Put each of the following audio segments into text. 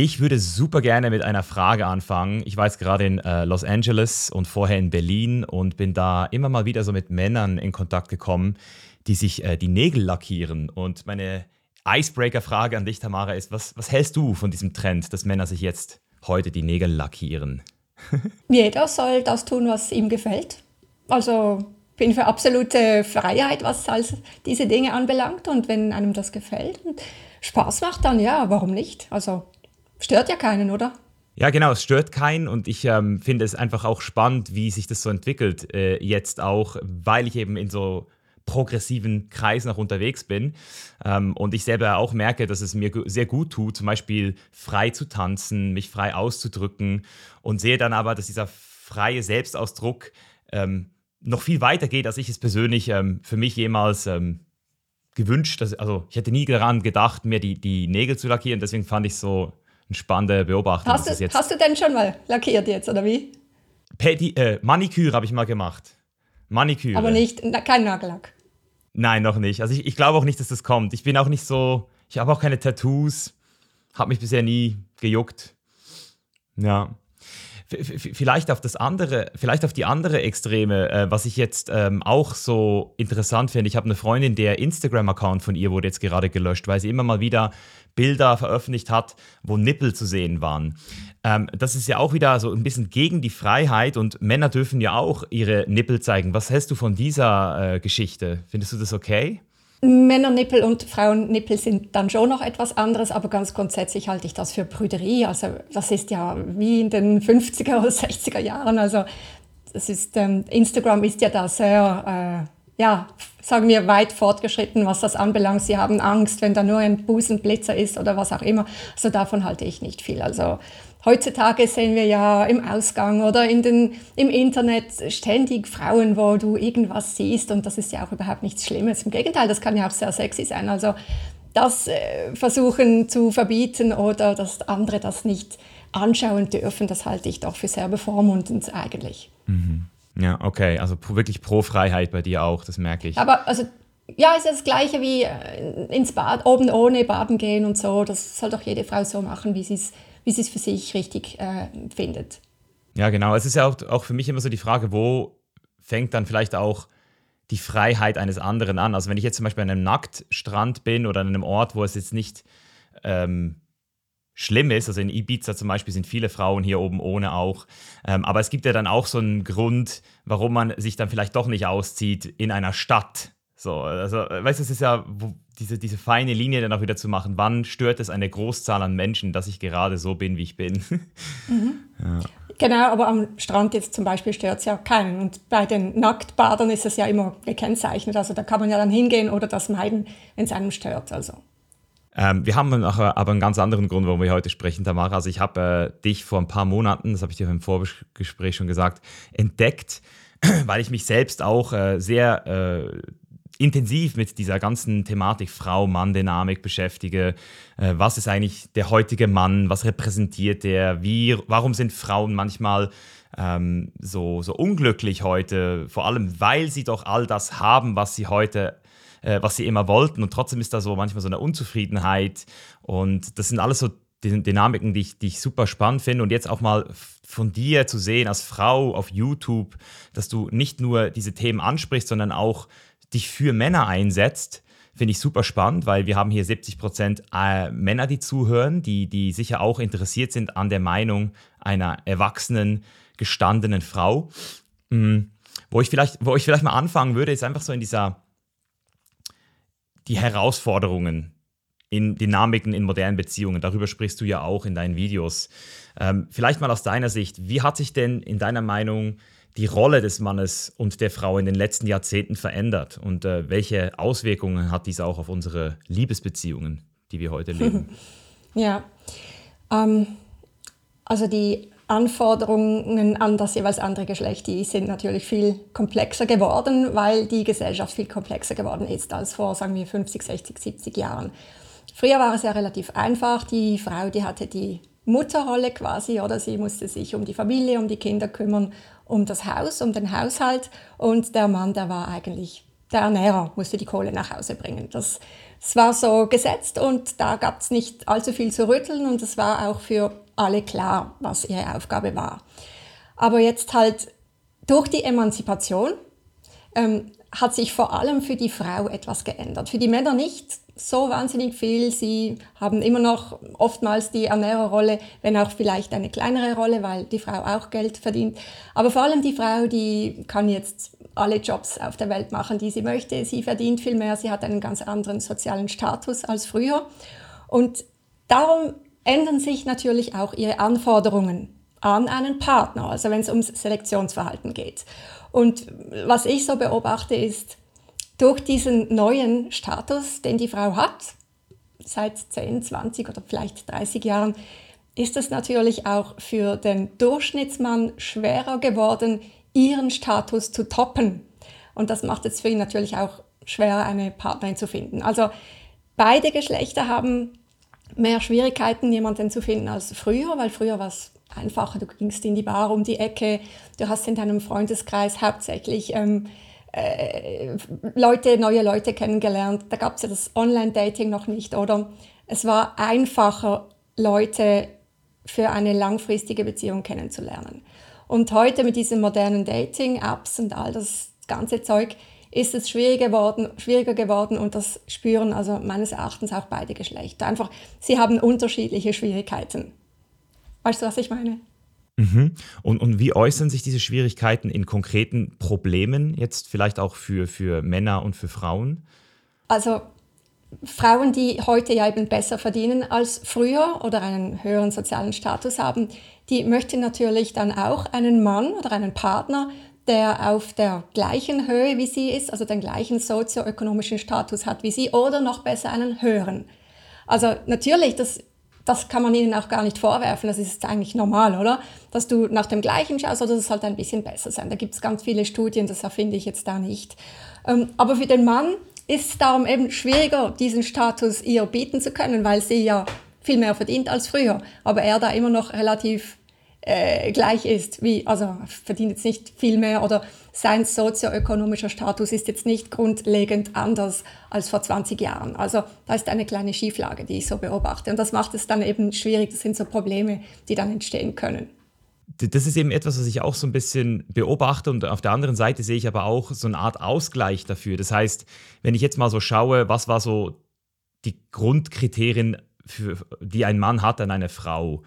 Ich würde super gerne mit einer Frage anfangen. Ich war jetzt gerade in äh, Los Angeles und vorher in Berlin und bin da immer mal wieder so mit Männern in Kontakt gekommen, die sich äh, die Nägel lackieren. Und meine Icebreaker-Frage an dich, Tamara, ist: was, was hältst du von diesem Trend, dass Männer sich jetzt heute die Nägel lackieren? Jeder soll das tun, was ihm gefällt. Also bin für absolute Freiheit, was als diese Dinge anbelangt. Und wenn einem das gefällt und Spaß macht, dann ja, warum nicht? Also Stört ja keinen, oder? Ja, genau, es stört keinen und ich ähm, finde es einfach auch spannend, wie sich das so entwickelt äh, jetzt auch, weil ich eben in so progressiven Kreisen auch unterwegs bin ähm, und ich selber auch merke, dass es mir sehr gut tut, zum Beispiel frei zu tanzen, mich frei auszudrücken und sehe dann aber, dass dieser freie Selbstausdruck ähm, noch viel weiter geht, als ich es persönlich ähm, für mich jemals ähm, gewünscht, dass, also ich hätte nie daran gedacht, mir die, die Nägel zu lackieren, deswegen fand ich so eine spannende Beobachtung. Hast du, hast du denn schon mal lackiert jetzt, oder wie? Pedi äh, Maniküre habe ich mal gemacht. Maniküre. Aber nicht, kein Nagellack. Nein, noch nicht. Also ich, ich glaube auch nicht, dass das kommt. Ich bin auch nicht so, ich habe auch keine Tattoos. Habe mich bisher nie gejuckt. Ja vielleicht auf das andere, vielleicht auf die andere Extreme, äh, was ich jetzt ähm, auch so interessant finde. Ich habe eine Freundin, der Instagram-Account von ihr wurde jetzt gerade gelöscht, weil sie immer mal wieder Bilder veröffentlicht hat, wo Nippel zu sehen waren. Ähm, das ist ja auch wieder so ein bisschen gegen die Freiheit und Männer dürfen ja auch ihre Nippel zeigen. Was hältst du von dieser äh, Geschichte? Findest du das okay? Männernippel und Frauennippel sind dann schon noch etwas anderes, aber ganz grundsätzlich halte ich das für Prüderie. Also das ist ja wie in den 50er oder 60er Jahren. Also das ist, ähm, Instagram ist ja da sehr, äh, ja, sagen wir, weit fortgeschritten, was das anbelangt. Sie haben Angst, wenn da nur ein Busenblitzer ist oder was auch immer. Also davon halte ich nicht viel. Also heutzutage sehen wir ja im Ausgang oder in den, im Internet ständig Frauen, wo du irgendwas siehst und das ist ja auch überhaupt nichts Schlimmes. Im Gegenteil, das kann ja auch sehr sexy sein. Also das äh, versuchen zu verbieten oder dass andere das nicht anschauen dürfen, das halte ich doch für sehr bevormundend eigentlich. Mhm. Ja, okay, also wirklich pro Freiheit bei dir auch, das merke ich. Aber also ja, ist ja das Gleiche wie äh, ins Bad, oben ohne baden gehen und so. Das soll doch jede Frau so machen, wie sie es wie es für sich richtig äh, findet. Ja, genau. Es ist ja auch, auch für mich immer so die Frage, wo fängt dann vielleicht auch die Freiheit eines anderen an? Also wenn ich jetzt zum Beispiel an einem Nacktstrand bin oder an einem Ort, wo es jetzt nicht ähm, schlimm ist, also in Ibiza zum Beispiel sind viele Frauen hier oben ohne auch, ähm, aber es gibt ja dann auch so einen Grund, warum man sich dann vielleicht doch nicht auszieht in einer Stadt. So, also, weißt du, es ist ja, wo, diese, diese feine Linie dann auch wieder zu machen, wann stört es eine Großzahl an Menschen, dass ich gerade so bin, wie ich bin. Mhm. Ja. Genau, aber am Strand jetzt zum Beispiel stört es ja keinen. Und bei den Nacktbadern ist es ja immer gekennzeichnet. Also da kann man ja dann hingehen oder das meiden, wenn es einem stört. Also. Ähm, wir haben aber einen ganz anderen Grund, warum wir heute sprechen, Tamara. Also ich habe äh, dich vor ein paar Monaten, das habe ich dir im Vorgespräch schon gesagt, entdeckt, weil ich mich selbst auch äh, sehr äh, intensiv mit dieser ganzen Thematik Frau-Mann-Dynamik beschäftige. Äh, was ist eigentlich der heutige Mann? Was repräsentiert der? Wie, warum sind Frauen manchmal ähm, so, so unglücklich heute? Vor allem, weil sie doch all das haben, was sie heute äh, was sie immer wollten und trotzdem ist da so manchmal so eine Unzufriedenheit und das sind alles so Dynamiken, die ich, die ich super spannend finde und jetzt auch mal von dir zu sehen als Frau auf YouTube, dass du nicht nur diese Themen ansprichst, sondern auch dich für Männer einsetzt, finde ich super spannend, weil wir haben hier 70 Prozent äh, Männer, die zuhören, die, die sicher auch interessiert sind an der Meinung einer erwachsenen, gestandenen Frau. Mhm. Wo, ich vielleicht, wo ich vielleicht mal anfangen würde, ist einfach so in dieser, die Herausforderungen in Dynamiken in modernen Beziehungen. Darüber sprichst du ja auch in deinen Videos. Ähm, vielleicht mal aus deiner Sicht, wie hat sich denn in deiner Meinung die Rolle des Mannes und der Frau in den letzten Jahrzehnten verändert und äh, welche Auswirkungen hat dies auch auf unsere Liebesbeziehungen, die wir heute leben? Ja, ähm, also die Anforderungen an das jeweils andere Geschlecht, die sind natürlich viel komplexer geworden, weil die Gesellschaft viel komplexer geworden ist als vor, sagen wir, 50, 60, 70 Jahren. Früher war es ja relativ einfach. Die Frau, die hatte die Mutterrolle quasi, oder sie musste sich um die Familie, um die Kinder kümmern um das Haus, um den Haushalt und der Mann, der war eigentlich der Ernährer, musste die Kohle nach Hause bringen. Das es war so gesetzt und da gab es nicht allzu viel zu rütteln und es war auch für alle klar, was ihre Aufgabe war. Aber jetzt halt durch die Emanzipation ähm, hat sich vor allem für die Frau etwas geändert. Für die Männer nicht so wahnsinnig viel. Sie haben immer noch oftmals die Ernährerrolle, wenn auch vielleicht eine kleinere Rolle, weil die Frau auch Geld verdient. Aber vor allem die Frau, die kann jetzt alle Jobs auf der Welt machen, die sie möchte. Sie verdient viel mehr, sie hat einen ganz anderen sozialen Status als früher. Und darum ändern sich natürlich auch ihre Anforderungen an einen Partner, also wenn es ums Selektionsverhalten geht. Und was ich so beobachte ist, durch diesen neuen Status, den die Frau hat, seit 10, 20 oder vielleicht 30 Jahren, ist es natürlich auch für den Durchschnittsmann schwerer geworden, ihren Status zu toppen. Und das macht es für ihn natürlich auch schwerer, eine Partnerin zu finden. Also beide Geschlechter haben mehr Schwierigkeiten, jemanden zu finden als früher, weil früher war es einfacher. Du gingst in die Bar um die Ecke, du hast in deinem Freundeskreis hauptsächlich ähm, äh, Leute, neue Leute kennengelernt. Da gab es ja das Online-Dating noch nicht, oder? Es war einfacher, Leute für eine langfristige Beziehung kennenzulernen. Und heute mit diesen modernen Dating-Apps und all das ganze Zeug ist es schwieriger geworden, schwieriger geworden und das spüren also meines Erachtens auch beide Geschlechter. Einfach, sie haben unterschiedliche Schwierigkeiten. Weißt du, was ich meine? Mhm. Und, und wie äußern sich diese Schwierigkeiten in konkreten Problemen jetzt vielleicht auch für, für Männer und für Frauen? Also Frauen, die heute ja eben besser verdienen als früher oder einen höheren sozialen Status haben, die möchten natürlich dann auch einen Mann oder einen Partner, der auf der gleichen Höhe wie sie ist, also den gleichen sozioökonomischen Status hat wie sie oder noch besser einen höheren. Also natürlich, das das kann man ihnen auch gar nicht vorwerfen. Das ist eigentlich normal, oder? Dass du nach dem Gleichen schaust oder das halt ein bisschen besser sein. Da gibt es ganz viele Studien, das erfinde ich jetzt da nicht. Ähm, aber für den Mann ist es darum eben schwieriger, diesen Status ihr bieten zu können, weil sie ja viel mehr verdient als früher. Aber er da immer noch relativ äh, gleich ist, wie, also verdient jetzt nicht viel mehr oder sein sozioökonomischer Status ist jetzt nicht grundlegend anders als vor 20 Jahren. Also da ist eine kleine Schieflage, die ich so beobachte. Und das macht es dann eben schwierig. Das sind so Probleme, die dann entstehen können das ist eben etwas, was ich auch so ein bisschen beobachte und auf der anderen Seite sehe ich aber auch so eine Art Ausgleich dafür. Das heißt, wenn ich jetzt mal so schaue, was war so die Grundkriterien, für, die ein Mann hat an eine Frau,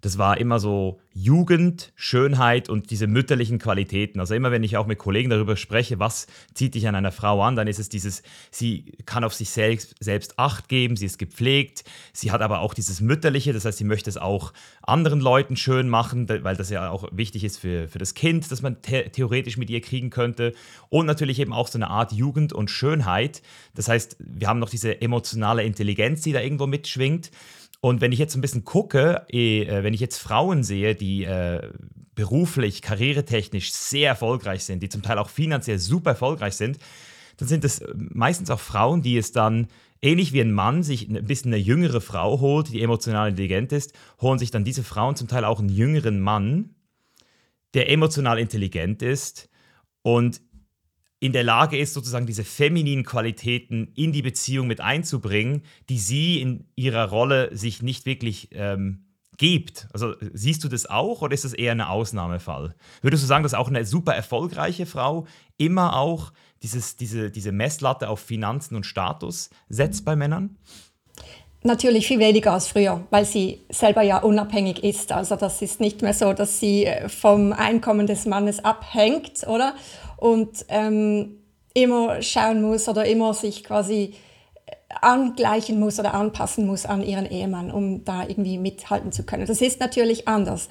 das war immer so Jugend, Schönheit und diese mütterlichen Qualitäten. Also immer wenn ich auch mit Kollegen darüber spreche, was zieht dich an einer Frau an, dann ist es dieses, sie kann auf sich selbst, selbst Acht geben, sie ist gepflegt, sie hat aber auch dieses Mütterliche, das heißt, sie möchte es auch anderen Leuten schön machen, weil das ja auch wichtig ist für, für das Kind, das man the theoretisch mit ihr kriegen könnte. Und natürlich eben auch so eine Art Jugend und Schönheit. Das heißt, wir haben noch diese emotionale Intelligenz, die da irgendwo mitschwingt. Und wenn ich jetzt ein bisschen gucke, eh, äh, wenn ich jetzt Frauen sehe, die äh, beruflich, karrieretechnisch sehr erfolgreich sind, die zum Teil auch finanziell super erfolgreich sind, dann sind es meistens auch Frauen, die es dann ähnlich wie ein Mann sich ein bisschen eine jüngere Frau holt, die emotional intelligent ist, holen sich dann diese Frauen zum Teil auch einen jüngeren Mann, der emotional intelligent ist und in der Lage ist, sozusagen diese femininen Qualitäten in die Beziehung mit einzubringen, die sie in ihrer Rolle sich nicht wirklich ähm, gibt. Also siehst du das auch oder ist das eher ein Ausnahmefall? Würdest du sagen, dass auch eine super erfolgreiche Frau immer auch dieses, diese, diese Messlatte auf Finanzen und Status setzt bei Männern? Natürlich viel weniger als früher, weil sie selber ja unabhängig ist. Also das ist nicht mehr so, dass sie äh, vom Einkommen des Mannes abhängt, oder? Und ähm, immer schauen muss oder immer sich quasi äh, angleichen muss oder anpassen muss an ihren Ehemann, um da irgendwie mithalten zu können. Das ist natürlich anders.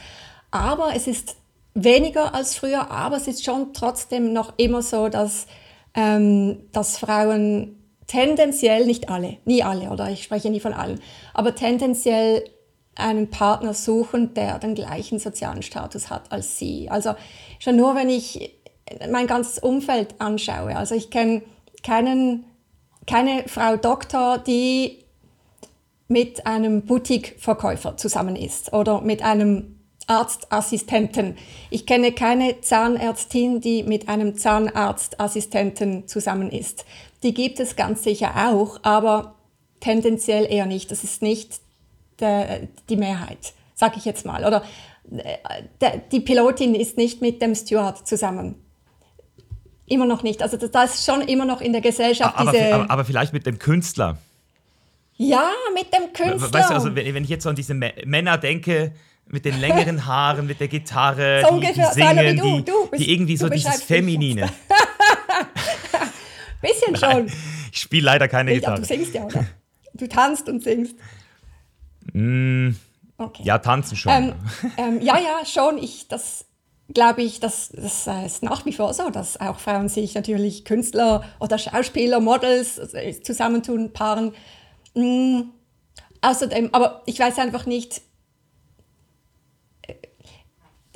Aber es ist weniger als früher, aber es ist schon trotzdem noch immer so, dass, ähm, dass Frauen tendenziell, nicht alle, nie alle, oder ich spreche nie von allen, aber tendenziell einen Partner suchen, der den gleichen sozialen Status hat als sie. Also schon nur, wenn ich mein ganzes Umfeld anschaue. Also ich kenne keinen, keine Frau Doktor, die mit einem Boutique-Verkäufer zusammen ist oder mit einem Arztassistenten. Ich kenne keine Zahnärztin, die mit einem Zahnarztassistenten zusammen ist. Die gibt es ganz sicher auch, aber tendenziell eher nicht. Das ist nicht der, die Mehrheit, sage ich jetzt mal. Oder äh, der, die Pilotin ist nicht mit dem Steward zusammen. Immer noch nicht. Also da ist schon immer noch in der Gesellschaft aber, diese... Aber, aber vielleicht mit dem Künstler. Ja, mit dem Künstler. Weißt du, also wenn, ich jetzt so an diese Männer denke, mit den längeren Haaren, mit der Gitarre, so die, die singen, du, die, du bist, die irgendwie so dieses Feminine. Bisschen schon. Ich spiele leider keine ich, Gitarre. Du singst ja, oder? Du tanzt und singst. Mm, okay. Ja, tanzen schon. Ähm, ähm, ja, ja, schon. Ich, das glaube ich, das, das ist nach wie vor so, dass auch Frauen sich natürlich Künstler oder Schauspieler, Models äh, zusammentun, paaren. Mm, außerdem, aber ich weiß einfach nicht,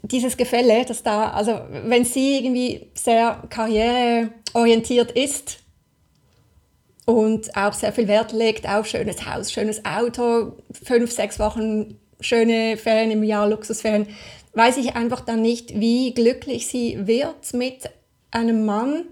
dieses Gefälle, das da, also wenn sie irgendwie sehr karriereorientiert ist und auch sehr viel Wert legt auf schönes Haus, schönes Auto, fünf, sechs Wochen schöne Ferien im Jahr, Luxusferien, weiß ich einfach dann nicht, wie glücklich sie wird mit einem Mann,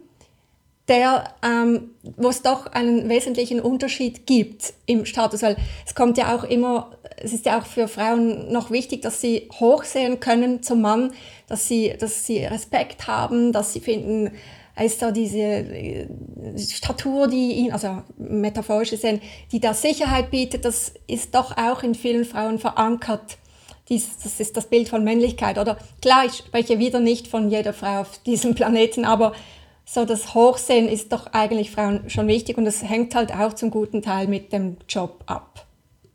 der, ähm, wo es doch einen wesentlichen Unterschied gibt im Status, weil es kommt ja auch immer, es ist ja auch für Frauen noch wichtig, dass sie hochsehen können zum Mann, dass sie, dass sie Respekt haben, dass sie finden, ist da diese äh, Statur, die ihn, also metaphorisch gesehen, die da Sicherheit bietet, das ist doch auch in vielen Frauen verankert. Dies, das ist das Bild von Männlichkeit. Oder klar, ich spreche wieder nicht von jeder Frau auf diesem Planeten, aber so das Hochsehen ist doch eigentlich Frauen schon wichtig und das hängt halt auch zum guten Teil mit dem Job ab.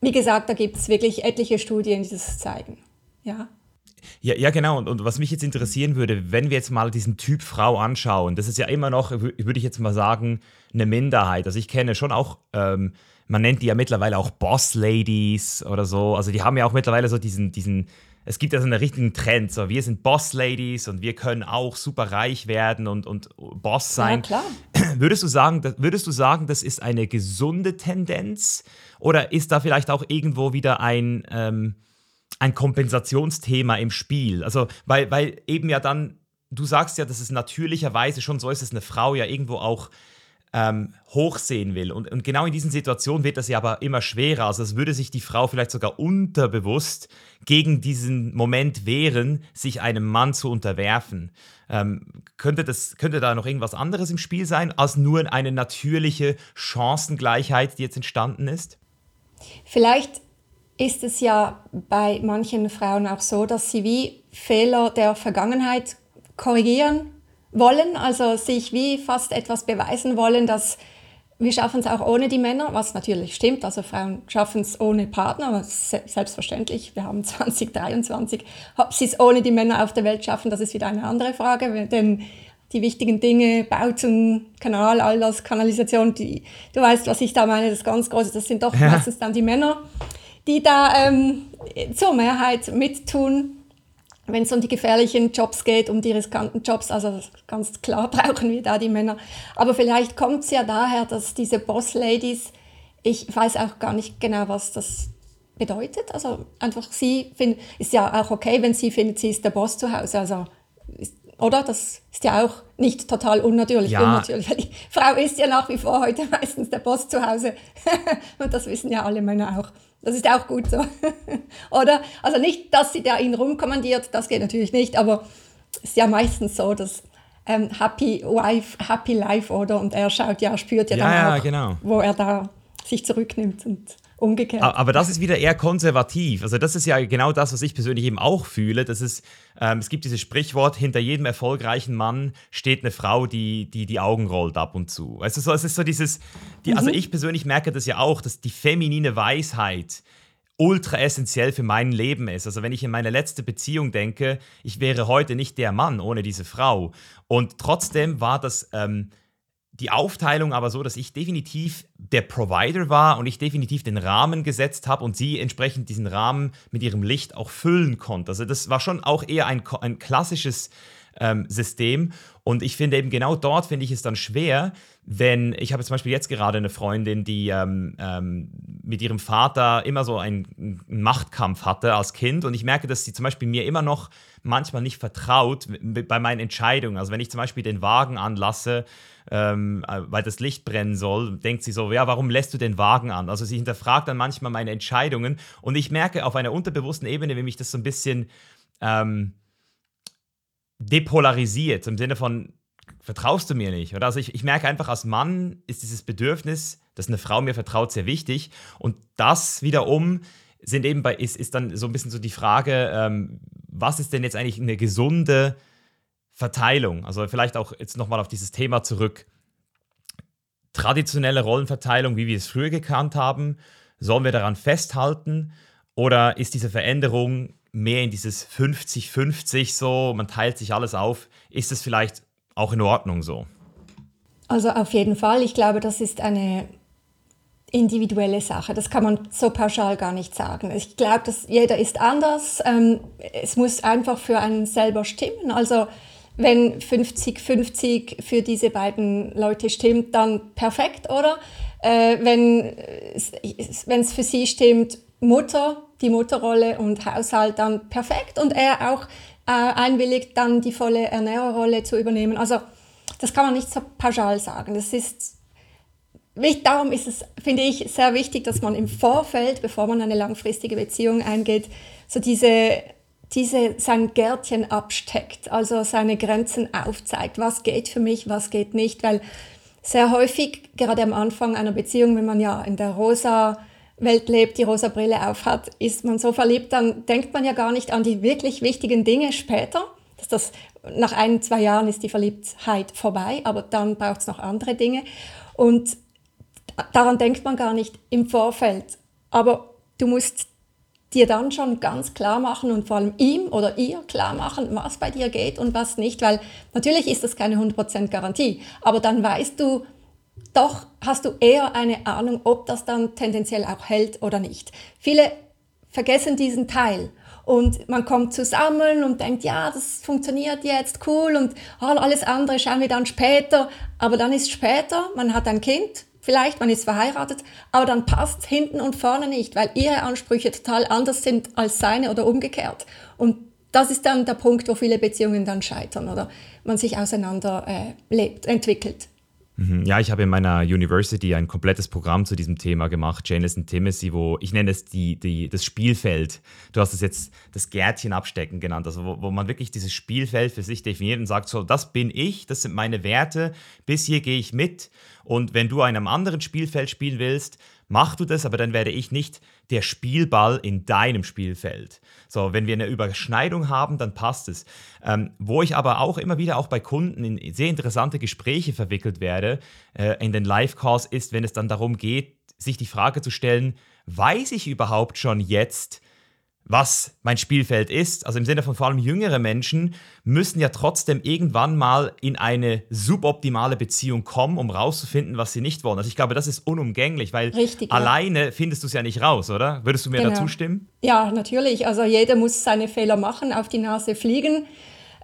Wie gesagt, da gibt es wirklich etliche Studien, die das zeigen. Ja. Ja, ja, genau. Und, und, was mich jetzt interessieren würde, wenn wir jetzt mal diesen Typ Frau anschauen, das ist ja immer noch, würde ich jetzt mal sagen, eine Minderheit. Also ich kenne schon auch, ähm, man nennt die ja mittlerweile auch Boss Ladies oder so. Also die haben ja auch mittlerweile so diesen, diesen es gibt ja so einen richtigen Trend, so wir sind Boss-Ladies und wir können auch super reich werden und, und Boss sein. Ja, klar. Würdest du, sagen, würdest du sagen, das ist eine gesunde Tendenz oder ist da vielleicht auch irgendwo wieder ein, ähm, ein Kompensationsthema im Spiel? Also, weil, weil eben ja dann, du sagst ja, dass es natürlicherweise schon so ist, dass eine Frau ja irgendwo auch ähm, hochsehen will. Und, und, genau in diesen Situationen wird das ja aber immer schwerer. Also es würde sich die Frau vielleicht sogar unterbewusst gegen diesen Moment wehren, sich einem Mann zu unterwerfen. Ähm, könnte, das, könnte da noch irgendwas anderes im Spiel sein, als nur eine natürliche Chancengleichheit, die jetzt entstanden ist? Vielleicht ist es ja bei manchen Frauen auch so, dass sie wie Fehler der Vergangenheit korrigieren wollen, also sich wie fast etwas beweisen wollen, dass wir schaffen es auch ohne die Männer, was natürlich stimmt. Also Frauen schaffen es ohne Partner, selbstverständlich. Wir haben 2023. Ob sie es ohne die Männer auf der Welt schaffen, das ist wieder eine andere Frage. Denn die wichtigen Dinge, Bauten, Kanal, all das, Kanalisation, die, du weißt, was ich da meine, das ganz Große, das sind doch ja. meistens dann die Männer, die da ähm, zur Mehrheit mittun wenn es um die gefährlichen Jobs geht, um die riskanten Jobs, also ganz klar brauchen wir da die Männer. Aber vielleicht kommt es ja daher, dass diese Boss-Ladies, ich weiß auch gar nicht genau, was das bedeutet. Also einfach sie finden, ist ja auch okay, wenn sie findet, sie ist der Boss zu Hause. Also, ist, oder? Das ist ja auch nicht total unnatürlich. Ja. unnatürlich. Die Frau ist ja nach wie vor heute meistens der Boss zu Hause. Und das wissen ja alle Männer auch. Das ist auch gut so. oder? Also nicht, dass sie da ihn rumkommandiert, das geht natürlich nicht, aber es ist ja meistens so, dass ähm, Happy Wife, Happy Life, oder? Und er schaut ja, spürt ja, ja dann ja, auch, genau. wo er da sich zurücknimmt und umgekehrt. Aber das ist wieder eher konservativ. Also das ist ja genau das, was ich persönlich eben auch fühle. Das ist, ähm, es gibt dieses Sprichwort, hinter jedem erfolgreichen Mann steht eine Frau, die die, die Augen rollt ab und zu. Also so, es ist so dieses, die, also mhm. also ich persönlich merke das ja auch, dass die feminine Weisheit ultra essentiell für mein Leben ist. Also wenn ich in meine letzte Beziehung denke, ich wäre heute nicht der Mann ohne diese Frau. Und trotzdem war das... Ähm, die Aufteilung aber so, dass ich definitiv der Provider war und ich definitiv den Rahmen gesetzt habe und sie entsprechend diesen Rahmen mit ihrem Licht auch füllen konnte. Also das war schon auch eher ein, ein klassisches ähm, System. Und ich finde eben genau dort finde ich es dann schwer, wenn ich habe zum Beispiel jetzt gerade eine Freundin, die ähm, ähm, mit ihrem Vater immer so einen, einen Machtkampf hatte als Kind und ich merke, dass sie zum Beispiel mir immer noch manchmal nicht vertraut bei meinen Entscheidungen. Also wenn ich zum Beispiel den Wagen anlasse, ähm, äh, weil das Licht brennen soll, denkt sie so, ja, warum lässt du den Wagen an? Also sie hinterfragt dann manchmal meine Entscheidungen und ich merke auf einer unterbewussten Ebene, wie mich das so ein bisschen ähm, depolarisiert, im Sinne von, vertraust du mir nicht? Oder also ich, ich merke einfach, als Mann ist dieses Bedürfnis, dass eine Frau mir vertraut, sehr wichtig. Und das wiederum sind eben bei, ist, ist dann so ein bisschen so die Frage, ähm, was ist denn jetzt eigentlich eine gesunde Verteilung? Also vielleicht auch jetzt nochmal auf dieses Thema zurück. Traditionelle Rollenverteilung, wie wir es früher gekannt haben, sollen wir daran festhalten? Oder ist diese Veränderung mehr in dieses 50-50 so, man teilt sich alles auf? Ist es vielleicht auch in Ordnung so? Also auf jeden Fall. Ich glaube, das ist eine individuelle Sache. Das kann man so pauschal gar nicht sagen. Ich glaube, dass jeder ist anders. Ähm, es muss einfach für einen selber stimmen. Also wenn 50-50 für diese beiden Leute stimmt, dann perfekt, oder? Äh, wenn es für sie stimmt, Mutter, die Mutterrolle und Haushalt, dann perfekt. Und er auch äh, einwilligt, dann die volle Ernährerrolle zu übernehmen. Also das kann man nicht so pauschal sagen. Das ist Darum ist es, finde ich, sehr wichtig, dass man im Vorfeld, bevor man eine langfristige Beziehung eingeht, so diese, diese sein Gärtchen absteckt, also seine Grenzen aufzeigt. Was geht für mich, was geht nicht, weil sehr häufig, gerade am Anfang einer Beziehung, wenn man ja in der rosa Welt lebt, die rosa Brille aufhat, ist man so verliebt, dann denkt man ja gar nicht an die wirklich wichtigen Dinge später. Dass das, nach ein, zwei Jahren ist die Verliebtheit vorbei, aber dann braucht es noch andere Dinge. Und daran denkt man gar nicht im Vorfeld. Aber du musst dir dann schon ganz klar machen und vor allem ihm oder ihr klar machen, was bei dir geht und was nicht, weil natürlich ist das keine 100% Garantie, aber dann weißt du, doch hast du eher eine Ahnung, ob das dann tendenziell auch hält oder nicht. Viele vergessen diesen Teil und man kommt zusammen und denkt, ja, das funktioniert jetzt, cool und alles andere schauen wir dann später, aber dann ist später, man hat ein Kind vielleicht, man ist verheiratet, aber dann passt hinten und vorne nicht, weil ihre Ansprüche total anders sind als seine oder umgekehrt. Und das ist dann der Punkt, wo viele Beziehungen dann scheitern oder man sich auseinander äh, lebt, entwickelt. Mhm. Ja, ich habe in meiner University ein komplettes Programm zu diesem Thema gemacht, Janice and Timothy, wo ich nenne es die, die, das Spielfeld. Du hast es jetzt das Gärtchen abstecken genannt, also wo, wo man wirklich dieses Spielfeld für sich definiert und sagt, so, das bin ich, das sind meine Werte, bis hier gehe ich mit und wenn du einem anderen Spielfeld spielen willst, mach du das, aber dann werde ich nicht der Spielball in deinem Spielfeld. So, wenn wir eine Überschneidung haben, dann passt es. Ähm, wo ich aber auch immer wieder auch bei Kunden in sehr interessante Gespräche verwickelt werde, äh, in den Live-Calls, ist, wenn es dann darum geht, sich die Frage zu stellen, weiß ich überhaupt schon jetzt, was mein Spielfeld ist. Also im Sinne von vor allem jüngere Menschen müssen ja trotzdem irgendwann mal in eine suboptimale Beziehung kommen, um rauszufinden, was sie nicht wollen. Also ich glaube, das ist unumgänglich, weil Richtig, alleine ja. findest du es ja nicht raus, oder? Würdest du mir genau. dazu stimmen? Ja, natürlich. Also jeder muss seine Fehler machen, auf die Nase fliegen.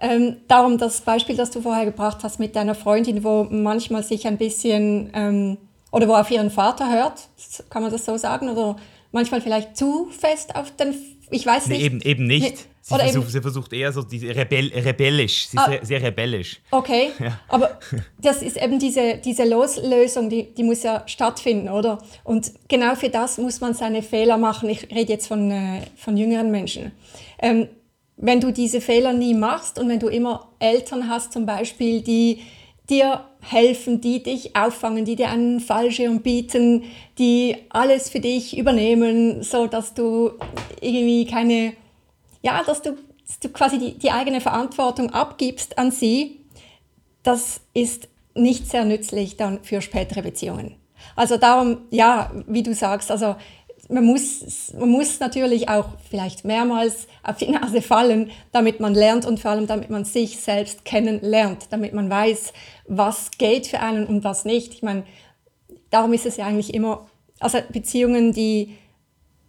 Ähm, darum das Beispiel, das du vorher gebracht hast mit deiner Freundin, wo manchmal sich ein bisschen ähm, oder wo auf ihren Vater hört, kann man das so sagen, oder manchmal vielleicht zu fest auf den ich weiß nicht. Nee, eben, eben nicht. Sie, versucht, eben, sie versucht eher so diese Rebell, rebellisch. Sie ist ah, sehr, sehr, rebellisch. Okay, ja. aber das ist eben diese, diese Loslösung, die, die muss ja stattfinden, oder? Und genau für das muss man seine Fehler machen. Ich rede jetzt von, äh, von jüngeren Menschen. Ähm, wenn du diese Fehler nie machst und wenn du immer Eltern hast zum Beispiel, die dir helfen, die dich auffangen, die dir einen Fallschirm bieten, die alles für dich übernehmen, so dass du irgendwie keine, ja, dass du, dass du quasi die, die eigene Verantwortung abgibst an sie. Das ist nicht sehr nützlich dann für spätere Beziehungen. Also darum, ja, wie du sagst, also man muss, man muss natürlich auch vielleicht mehrmals auf die Nase fallen, damit man lernt und vor allem damit man sich selbst kennenlernt, damit man weiß, was geht für einen und was nicht. Ich meine, darum ist es ja eigentlich immer, also Beziehungen, die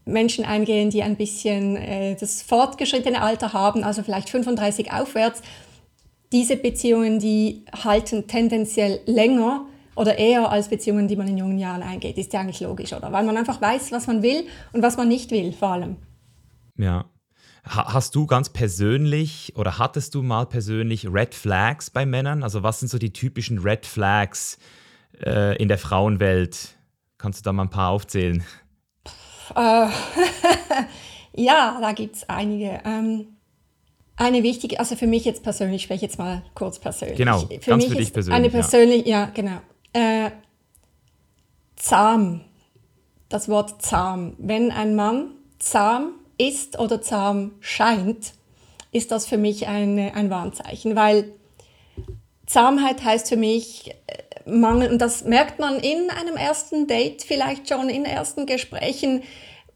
Menschen eingehen, die ein bisschen äh, das fortgeschrittene Alter haben, also vielleicht 35 aufwärts, diese Beziehungen, die halten tendenziell länger oder eher als Beziehungen, die man in jungen Jahren eingeht. Ist ja eigentlich logisch, oder? Weil man einfach weiß, was man will und was man nicht will, vor allem. Ja. Hast du ganz persönlich oder hattest du mal persönlich Red Flags bei Männern? Also was sind so die typischen Red Flags äh, in der Frauenwelt? Kannst du da mal ein paar aufzählen? Äh, ja, da gibt es einige. Ähm, eine wichtige, also für mich jetzt persönlich, spreche ich jetzt mal kurz persönlich. Genau, für ganz mich für dich persönlich. Eine persönlich, ja, ja genau. Äh, zahm. Das Wort zahm. Wenn ein Mann zahm ist oder zahm scheint, ist das für mich eine, ein Warnzeichen, weil Zahmheit heißt für mich äh, Mangel, und das merkt man in einem ersten Date, vielleicht schon in ersten Gesprächen,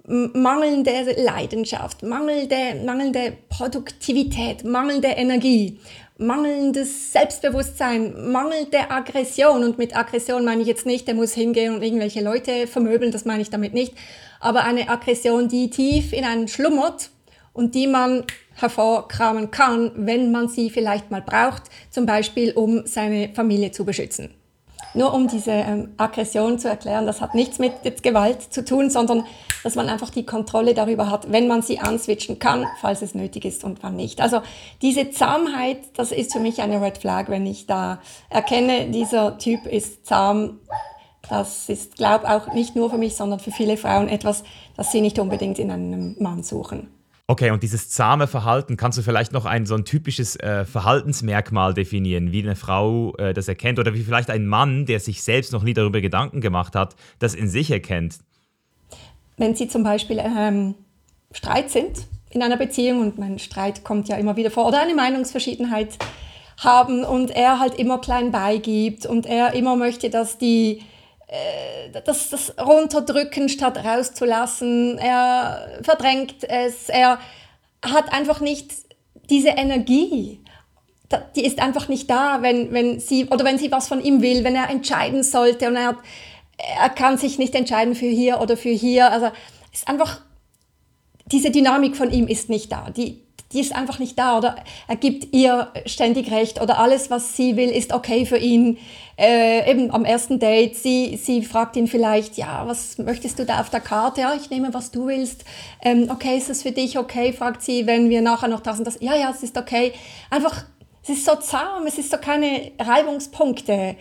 mangelnde Leidenschaft, mangelnde, mangelnde Produktivität, mangelnde Energie, mangelndes Selbstbewusstsein, mangelnde Aggression. Und mit Aggression meine ich jetzt nicht, der muss hingehen und irgendwelche Leute vermöbeln, das meine ich damit nicht. Aber eine Aggression, die tief in einen schlummert und die man hervorkramen kann, wenn man sie vielleicht mal braucht, zum Beispiel um seine Familie zu beschützen. Nur um diese ähm, Aggression zu erklären, das hat nichts mit jetzt Gewalt zu tun, sondern dass man einfach die Kontrolle darüber hat, wenn man sie answitchen kann, falls es nötig ist und wann nicht. Also diese Zahmheit, das ist für mich eine Red Flag, wenn ich da erkenne, dieser Typ ist zahm. Das ist, glaube auch nicht nur für mich, sondern für viele Frauen etwas, das sie nicht unbedingt in einem Mann suchen. Okay, und dieses zahme Verhalten, kannst du vielleicht noch ein so ein typisches äh, Verhaltensmerkmal definieren, wie eine Frau äh, das erkennt oder wie vielleicht ein Mann, der sich selbst noch nie darüber Gedanken gemacht hat, das in sich erkennt? Wenn sie zum Beispiel ähm, Streit sind in einer Beziehung und mein Streit kommt ja immer wieder vor oder eine Meinungsverschiedenheit haben und er halt immer klein beigibt und er immer möchte, dass die das, das runterdrücken statt rauszulassen. Er verdrängt es. Er hat einfach nicht diese Energie. Die ist einfach nicht da, wenn, wenn sie oder wenn sie was von ihm will, wenn er entscheiden sollte und er, hat, er kann sich nicht entscheiden für hier oder für hier. Also ist einfach diese Dynamik von ihm ist nicht da. Die, die ist einfach nicht da oder er gibt ihr ständig recht oder alles, was sie will, ist okay für ihn. Äh, eben am ersten Date, sie, sie fragt ihn vielleicht, ja, was möchtest du da auf der Karte? Ja, ich nehme, was du willst. Ähm, okay, ist das für dich okay? Fragt sie, wenn wir nachher noch das und das. Ja, ja, es ist okay. Einfach, es ist so zahm, es ist so keine Reibungspunkte.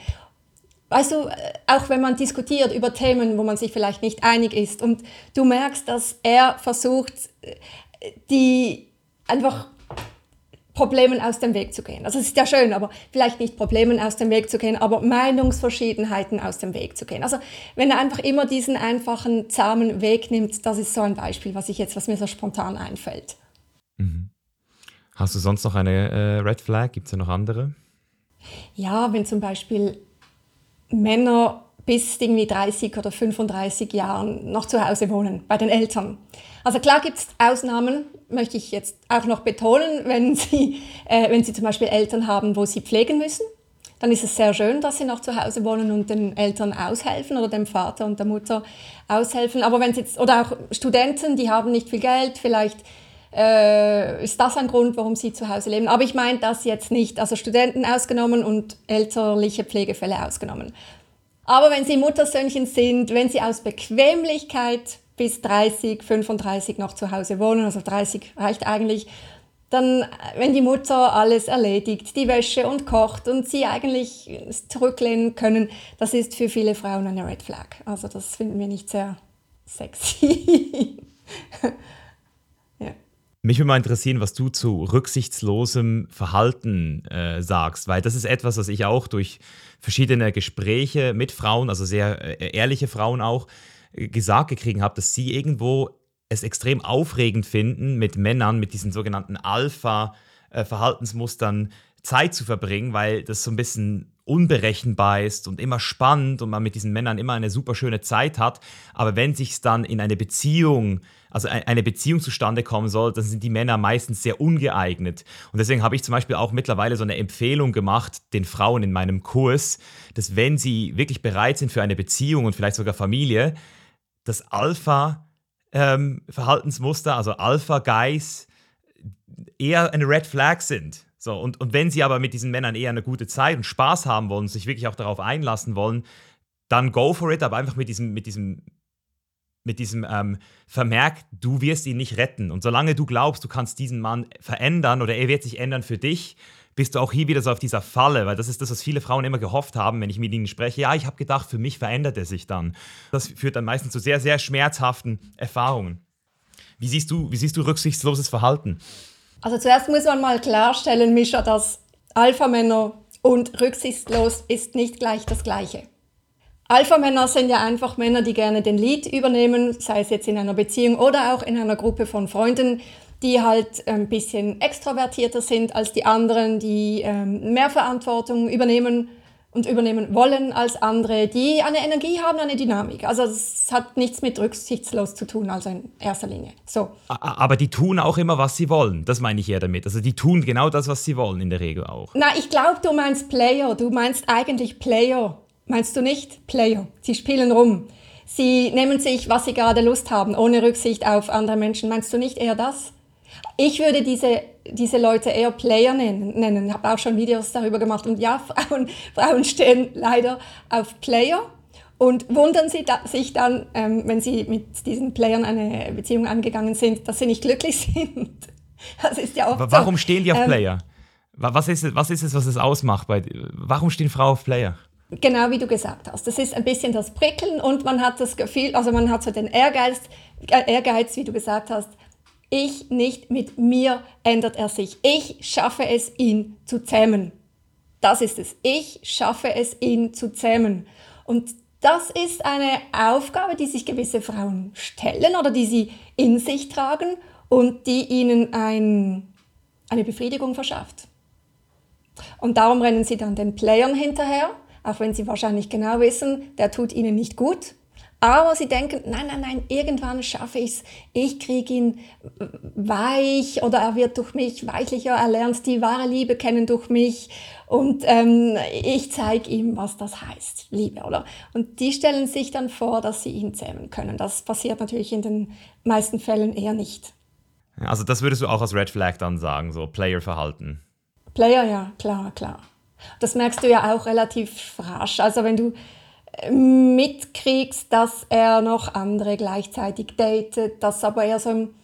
Weißt du, auch wenn man diskutiert über Themen, wo man sich vielleicht nicht einig ist und du merkst, dass er versucht, äh, die einfach Problemen aus dem Weg zu gehen. Also es ist ja schön, aber vielleicht nicht Problemen aus dem Weg zu gehen, aber Meinungsverschiedenheiten aus dem Weg zu gehen. Also wenn er einfach immer diesen einfachen, zahmen Weg nimmt, das ist so ein Beispiel, was ich jetzt, was mir so spontan einfällt. Mhm. Hast du sonst noch eine äh, Red Flag? Gibt es ja noch andere? Ja, wenn zum Beispiel Männer bis irgendwie 30 oder 35 Jahren noch zu Hause wohnen, bei den Eltern. Also klar gibt es Ausnahmen, möchte ich jetzt auch noch betonen, wenn Sie, äh, wenn Sie zum Beispiel Eltern haben, wo Sie pflegen müssen, dann ist es sehr schön, dass Sie noch zu Hause wohnen und den Eltern aushelfen oder dem Vater und der Mutter aushelfen. Aber wenn Sie jetzt, oder auch Studenten, die haben nicht viel Geld, vielleicht äh, ist das ein Grund, warum sie zu Hause leben. Aber ich meine das jetzt nicht. Also Studenten ausgenommen und elterliche Pflegefälle ausgenommen. Aber wenn Sie Muttersöhnchen sind, wenn Sie aus Bequemlichkeit bis 30, 35 noch zu Hause wohnen, also 30 reicht eigentlich, dann, wenn die Mutter alles erledigt, die Wäsche und kocht und sie eigentlich zurücklehnen können, das ist für viele Frauen eine Red Flag. Also das finden wir nicht sehr sexy. Mich würde mal interessieren, was du zu rücksichtslosem Verhalten äh, sagst, weil das ist etwas, was ich auch durch verschiedene Gespräche mit Frauen, also sehr äh, ehrliche Frauen auch, äh, gesagt gekriegt habe, dass sie irgendwo es extrem aufregend finden, mit Männern, mit diesen sogenannten Alpha-Verhaltensmustern Zeit zu verbringen, weil das so ein bisschen unberechenbar ist und immer spannend und man mit diesen Männern immer eine super schöne Zeit hat. Aber wenn sich dann in eine Beziehung, also eine Beziehung zustande kommen soll, dann sind die Männer meistens sehr ungeeignet. Und deswegen habe ich zum Beispiel auch mittlerweile so eine Empfehlung gemacht den Frauen in meinem Kurs, dass wenn sie wirklich bereit sind für eine Beziehung und vielleicht sogar Familie, das Alpha-Verhaltensmuster, ähm, also Alpha-Guys, eher eine Red Flag sind. So, und, und wenn sie aber mit diesen Männern eher eine gute Zeit und Spaß haben wollen, sich wirklich auch darauf einlassen wollen, dann go for it, aber einfach mit diesem, mit diesem, mit diesem ähm, Vermerk, du wirst ihn nicht retten. Und solange du glaubst, du kannst diesen Mann verändern oder er wird sich ändern für dich, bist du auch hier wieder so auf dieser Falle, weil das ist das, was viele Frauen immer gehofft haben, wenn ich mit ihnen spreche. Ja, ich habe gedacht, für mich verändert er sich dann. Das führt dann meistens zu sehr, sehr schmerzhaften Erfahrungen. Wie siehst du, wie siehst du rücksichtsloses Verhalten? Also zuerst muss man mal klarstellen, Mischa, dass Alpha-Männer und rücksichtslos ist nicht gleich das Gleiche. Alpha-Männer sind ja einfach Männer, die gerne den Lead übernehmen, sei es jetzt in einer Beziehung oder auch in einer Gruppe von Freunden, die halt ein bisschen extrovertierter sind als die anderen, die ähm, mehr Verantwortung übernehmen und übernehmen wollen als andere, die eine Energie haben, eine Dynamik. Also es hat nichts mit rücksichtslos zu tun, also in erster Linie. So. Aber die tun auch immer, was sie wollen. Das meine ich eher damit. Also die tun genau das, was sie wollen in der Regel auch. Na, ich glaube, du meinst Player. Du meinst eigentlich Player. Meinst du nicht? Player. Sie spielen rum. Sie nehmen sich, was sie gerade Lust haben, ohne Rücksicht auf andere Menschen. Meinst du nicht eher das? Ich würde diese, diese Leute eher Player nennen. nennen. habe auch schon Videos darüber gemacht. Und ja, Frauen, Frauen stehen leider auf Player und wundern sie da, sich dann, ähm, wenn sie mit diesen Playern eine Beziehung angegangen sind, dass sie nicht glücklich sind. Das ist ja oft Warum so. stehen die auf ähm, Player? Was ist, es, was ist es, was es ausmacht? Bei, warum stehen Frauen auf Player? Genau wie du gesagt hast. Das ist ein bisschen das Prickeln und man hat das Gefühl, also man hat so den Ehrgeiz, Ehrgeiz, wie du gesagt hast, ich nicht mit mir ändert er sich. Ich schaffe es, ihn zu zähmen. Das ist es. Ich schaffe es, ihn zu zähmen. Und das ist eine Aufgabe, die sich gewisse Frauen stellen oder die sie in sich tragen und die ihnen ein, eine Befriedigung verschafft. Und darum rennen sie dann den Playern hinterher, auch wenn sie wahrscheinlich genau wissen, der tut ihnen nicht gut. Aber sie denken, nein, nein, nein, irgendwann schaffe ich es. Ich kriege ihn weich oder er wird durch mich weichlicher. Er lernt die wahre Liebe kennen durch mich und ähm, ich zeige ihm, was das heißt, Liebe, oder? Und die stellen sich dann vor, dass sie ihn zähmen können. Das passiert natürlich in den meisten Fällen eher nicht. Also das würdest du auch als Red Flag dann sagen, so Player-Verhalten. Player, ja, klar, klar. Das merkst du ja auch relativ rasch. Also wenn du mitkriegst, dass er noch andere gleichzeitig datet, das aber eher so im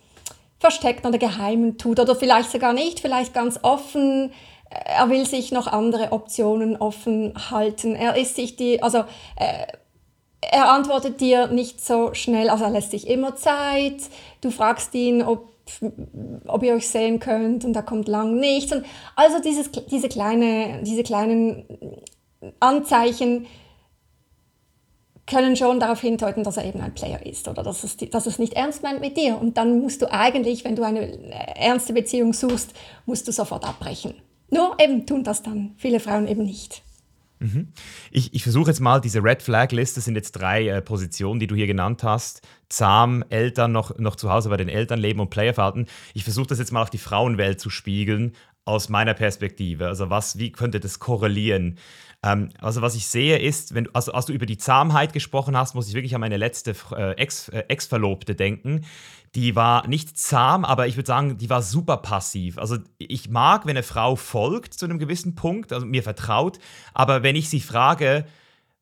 Versteckten oder Geheimen tut oder vielleicht sogar nicht, vielleicht ganz offen. Er will sich noch andere Optionen offen halten. Er ist sich die, also äh, er antwortet dir nicht so schnell, also er lässt sich immer Zeit. Du fragst ihn, ob, ob ihr euch sehen könnt und da kommt lang nichts. Und also dieses, diese, kleine, diese kleinen Anzeichen, können schon darauf hindeuten, dass er eben ein Player ist oder dass es, dass es nicht ernst meint mit dir. Und dann musst du eigentlich, wenn du eine äh, ernste Beziehung suchst, musst du sofort abbrechen. Nur eben tun das dann viele Frauen eben nicht. Mhm. Ich, ich versuche jetzt mal diese Red Flag Liste, sind jetzt drei äh, Positionen, die du hier genannt hast. Zahm, Eltern, noch, noch zu Hause bei den Eltern leben und Playerverhalten. Ich versuche das jetzt mal auf die Frauenwelt zu spiegeln, aus meiner Perspektive. Also was, wie könnte das korrelieren? Ähm, also was ich sehe ist, wenn du, also als du über die Zahmheit gesprochen hast, muss ich wirklich an meine letzte äh, Ex, äh, Ex-Verlobte denken. Die war nicht zahm, aber ich würde sagen, die war super passiv. Also ich mag, wenn eine Frau folgt zu einem gewissen Punkt, also mir vertraut, aber wenn ich sie frage,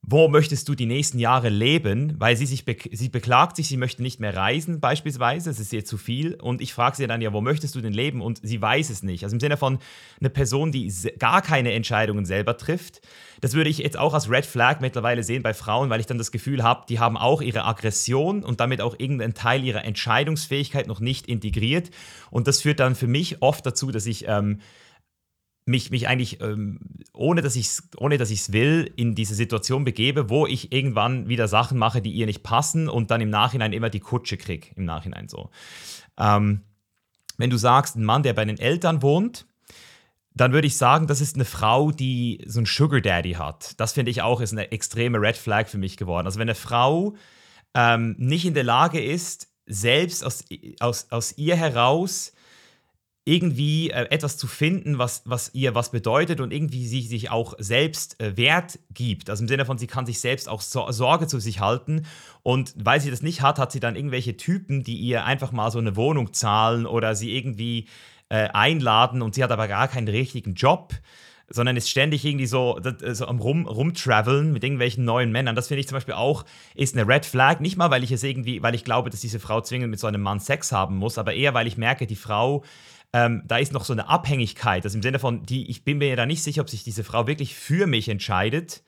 wo möchtest du die nächsten Jahre leben, weil sie sich be sie beklagt sich, sie möchte nicht mehr reisen beispielsweise, es ist ihr zu viel. Und ich frage sie dann ja, wo möchtest du denn leben? Und sie weiß es nicht. Also im Sinne von einer Person, die gar keine Entscheidungen selber trifft. Das würde ich jetzt auch als Red Flag mittlerweile sehen bei Frauen, weil ich dann das Gefühl habe, die haben auch ihre Aggression und damit auch irgendeinen Teil ihrer Entscheidungsfähigkeit noch nicht integriert. Und das führt dann für mich oft dazu, dass ich ähm, mich, mich eigentlich, ähm, ohne dass ich es will, in diese Situation begebe, wo ich irgendwann wieder Sachen mache, die ihr nicht passen und dann im Nachhinein immer die Kutsche kriege, im Nachhinein so. Ähm, wenn du sagst, ein Mann, der bei den Eltern wohnt, dann würde ich sagen, das ist eine Frau, die so einen Sugar Daddy hat. Das finde ich auch ist eine extreme Red Flag für mich geworden. Also wenn eine Frau ähm, nicht in der Lage ist, selbst aus, aus, aus ihr heraus irgendwie äh, etwas zu finden, was, was ihr was bedeutet und irgendwie sie sich auch selbst äh, Wert gibt. Also im Sinne von, sie kann sich selbst auch so Sorge zu sich halten. Und weil sie das nicht hat, hat sie dann irgendwelche Typen, die ihr einfach mal so eine Wohnung zahlen oder sie irgendwie äh, einladen und sie hat aber gar keinen richtigen Job sondern ist ständig irgendwie so, so am Rum, Rumtraveln mit irgendwelchen neuen Männern. Das finde ich zum Beispiel auch, ist eine Red Flag. Nicht mal, weil ich es irgendwie, weil ich glaube, dass diese Frau zwingend mit so einem Mann Sex haben muss, aber eher, weil ich merke, die Frau ähm, da ist noch so eine Abhängigkeit. Also im Sinne von, die, ich bin mir da nicht sicher, ob sich diese Frau wirklich für mich entscheidet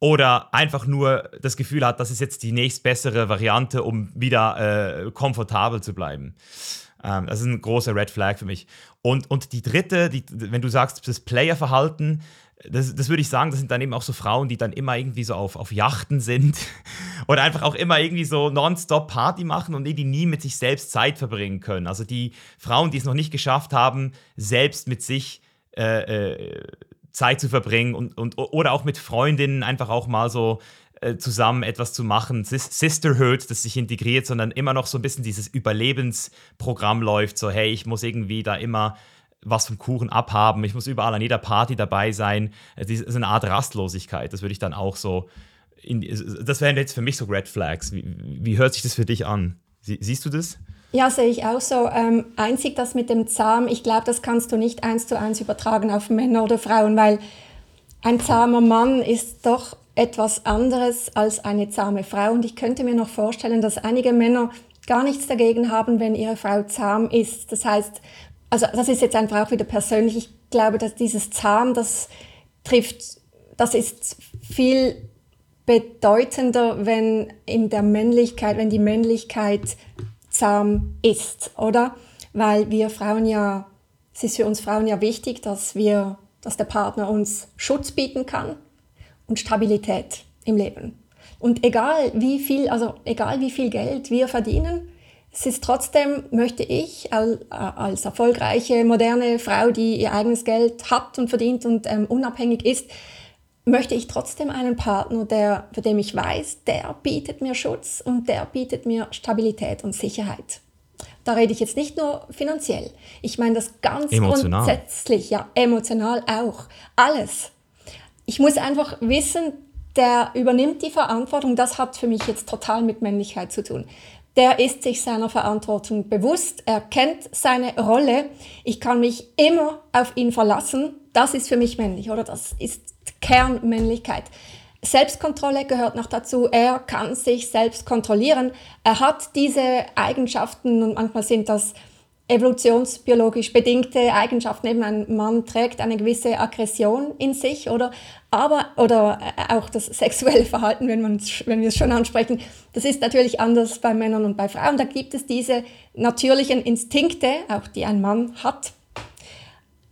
oder einfach nur das Gefühl hat, das ist jetzt die nächstbessere Variante, um wieder äh, komfortabel zu bleiben. Ähm, das ist ein großer Red Flag für mich. Und, und die dritte, die, wenn du sagst, das Playerverhalten, das, das würde ich sagen, das sind dann eben auch so Frauen, die dann immer irgendwie so auf, auf Yachten sind oder einfach auch immer irgendwie so nonstop Party machen und die nie mit sich selbst Zeit verbringen können. Also die Frauen, die es noch nicht geschafft haben, selbst mit sich äh, äh, Zeit zu verbringen und, und oder auch mit Freundinnen einfach auch mal so äh, zusammen etwas zu machen, Sisterhood, das sich integriert, sondern immer noch so ein bisschen dieses Überlebensprogramm läuft, so hey, ich muss irgendwie da immer was vom Kuchen abhaben, ich muss überall an jeder Party dabei sein. Es ist eine Art Rastlosigkeit, das würde ich dann auch so, in, das wären jetzt für mich so Red Flags. Wie, wie hört sich das für dich an? Sie, siehst du das? Ja, sehe ich auch so. Ähm, einzig das mit dem Zahm, ich glaube, das kannst du nicht eins zu eins übertragen auf Männer oder Frauen, weil ein zahmer Mann ist doch etwas anderes als eine zahme Frau. Und ich könnte mir noch vorstellen, dass einige Männer gar nichts dagegen haben, wenn ihre Frau zahm ist. Das heißt, also das ist jetzt einfach auch wieder persönlich. Ich glaube, dass dieses Zahm, das trifft, das ist viel bedeutender, wenn in der Männlichkeit, wenn die Männlichkeit zahm ist, oder? Weil wir Frauen ja, es ist für uns Frauen ja wichtig, dass wir, dass der Partner uns Schutz bieten kann und Stabilität im Leben. Und egal wie viel, also egal wie viel Geld wir verdienen, es ist trotzdem, möchte ich als erfolgreiche, moderne Frau, die ihr eigenes Geld hat und verdient und ähm, unabhängig ist, möchte ich trotzdem einen Partner, der, für den ich weiß, der bietet mir Schutz und der bietet mir Stabilität und Sicherheit. Da rede ich jetzt nicht nur finanziell. Ich meine das ganz emotional. grundsätzlich, ja, emotional auch. Alles. Ich muss einfach wissen, der übernimmt die Verantwortung. Das hat für mich jetzt total mit Männlichkeit zu tun der ist sich seiner Verantwortung bewusst, er kennt seine Rolle, ich kann mich immer auf ihn verlassen, das ist für mich männlich, oder? Das ist Kernmännlichkeit. Selbstkontrolle gehört noch dazu. Er kann sich selbst kontrollieren. Er hat diese Eigenschaften und manchmal sind das evolutionsbiologisch bedingte Eigenschaften. Eben ein Mann trägt eine gewisse Aggression in sich, oder? Aber, oder äh, auch das sexuelle Verhalten, wenn, man, wenn wir es schon ansprechen, das ist natürlich anders bei Männern und bei Frauen. Da gibt es diese natürlichen Instinkte, auch die ein Mann hat.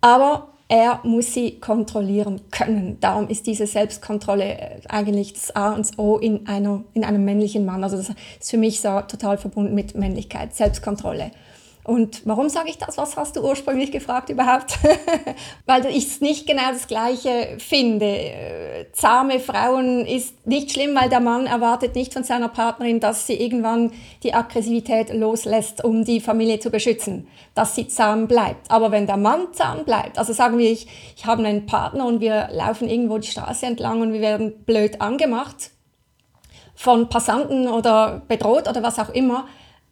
Aber er muss sie kontrollieren können. Darum ist diese Selbstkontrolle äh, eigentlich das A und das O in, einer, in einem männlichen Mann. Also das ist für mich so total verbunden mit Männlichkeit, Selbstkontrolle. Und warum sage ich das? Was hast du ursprünglich gefragt überhaupt? Weil ich es nicht genau das Gleiche finde. Zahme Frauen ist nicht schlimm, weil der Mann erwartet nicht von seiner Partnerin, dass sie irgendwann die Aggressivität loslässt, um die Familie zu beschützen, dass sie zahm bleibt. Aber wenn der Mann zahm bleibt, also sagen wir, ich, ich habe einen Partner und wir laufen irgendwo die Straße entlang und wir werden blöd angemacht von Passanten oder bedroht oder was auch immer,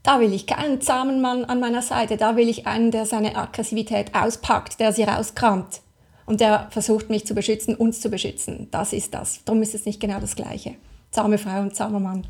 da will ich keinen zahmen Mann an meiner Seite, da will ich einen, der seine Aggressivität auspackt, der sie rauskramt und der versucht, mich zu beschützen, uns zu beschützen. Das ist das. Darum ist es nicht genau das Gleiche. Zahme Frau und zahmer Mann.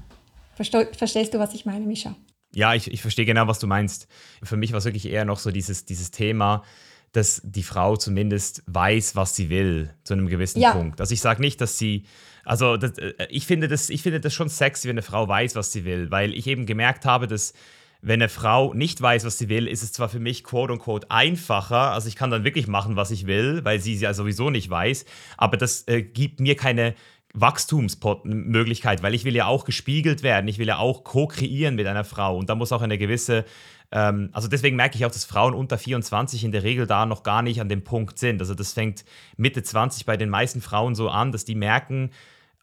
Verstehst du, was ich meine, Mischa? Ja, ich, ich verstehe genau, was du meinst. Für mich war es wirklich eher noch so dieses, dieses Thema, dass die Frau zumindest weiß, was sie will, zu einem gewissen ja. Punkt. Also ich sage nicht, dass sie also das, äh, ich, finde das, ich finde das schon sexy, wenn eine Frau weiß, was sie will, weil ich eben gemerkt habe, dass wenn eine Frau nicht weiß, was sie will, ist es zwar für mich quote unquote einfacher, also ich kann dann wirklich machen, was ich will, weil sie ja sowieso nicht weiß, aber das äh, gibt mir keine Wachstumsmöglichkeit, weil ich will ja auch gespiegelt werden, ich will ja auch co-kreieren mit einer Frau und da muss auch eine gewisse ähm, also deswegen merke ich auch, dass Frauen unter 24 in der Regel da noch gar nicht an dem Punkt sind. Also das fängt Mitte 20 bei den meisten Frauen so an, dass die merken,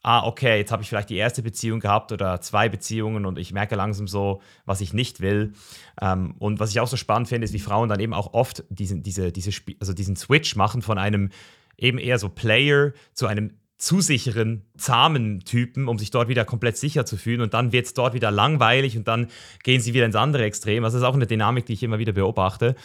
ah, okay, jetzt habe ich vielleicht die erste Beziehung gehabt oder zwei Beziehungen und ich merke langsam so, was ich nicht will. Ähm, und was ich auch so spannend finde, ist, wie Frauen dann eben auch oft diesen, diese, diese also diesen Switch machen von einem eben eher so Player zu einem zu sicheren, zahmen Typen, um sich dort wieder komplett sicher zu fühlen. Und dann wird es dort wieder langweilig und dann gehen sie wieder ins andere Extrem. Also das ist auch eine Dynamik, die ich immer wieder beobachte.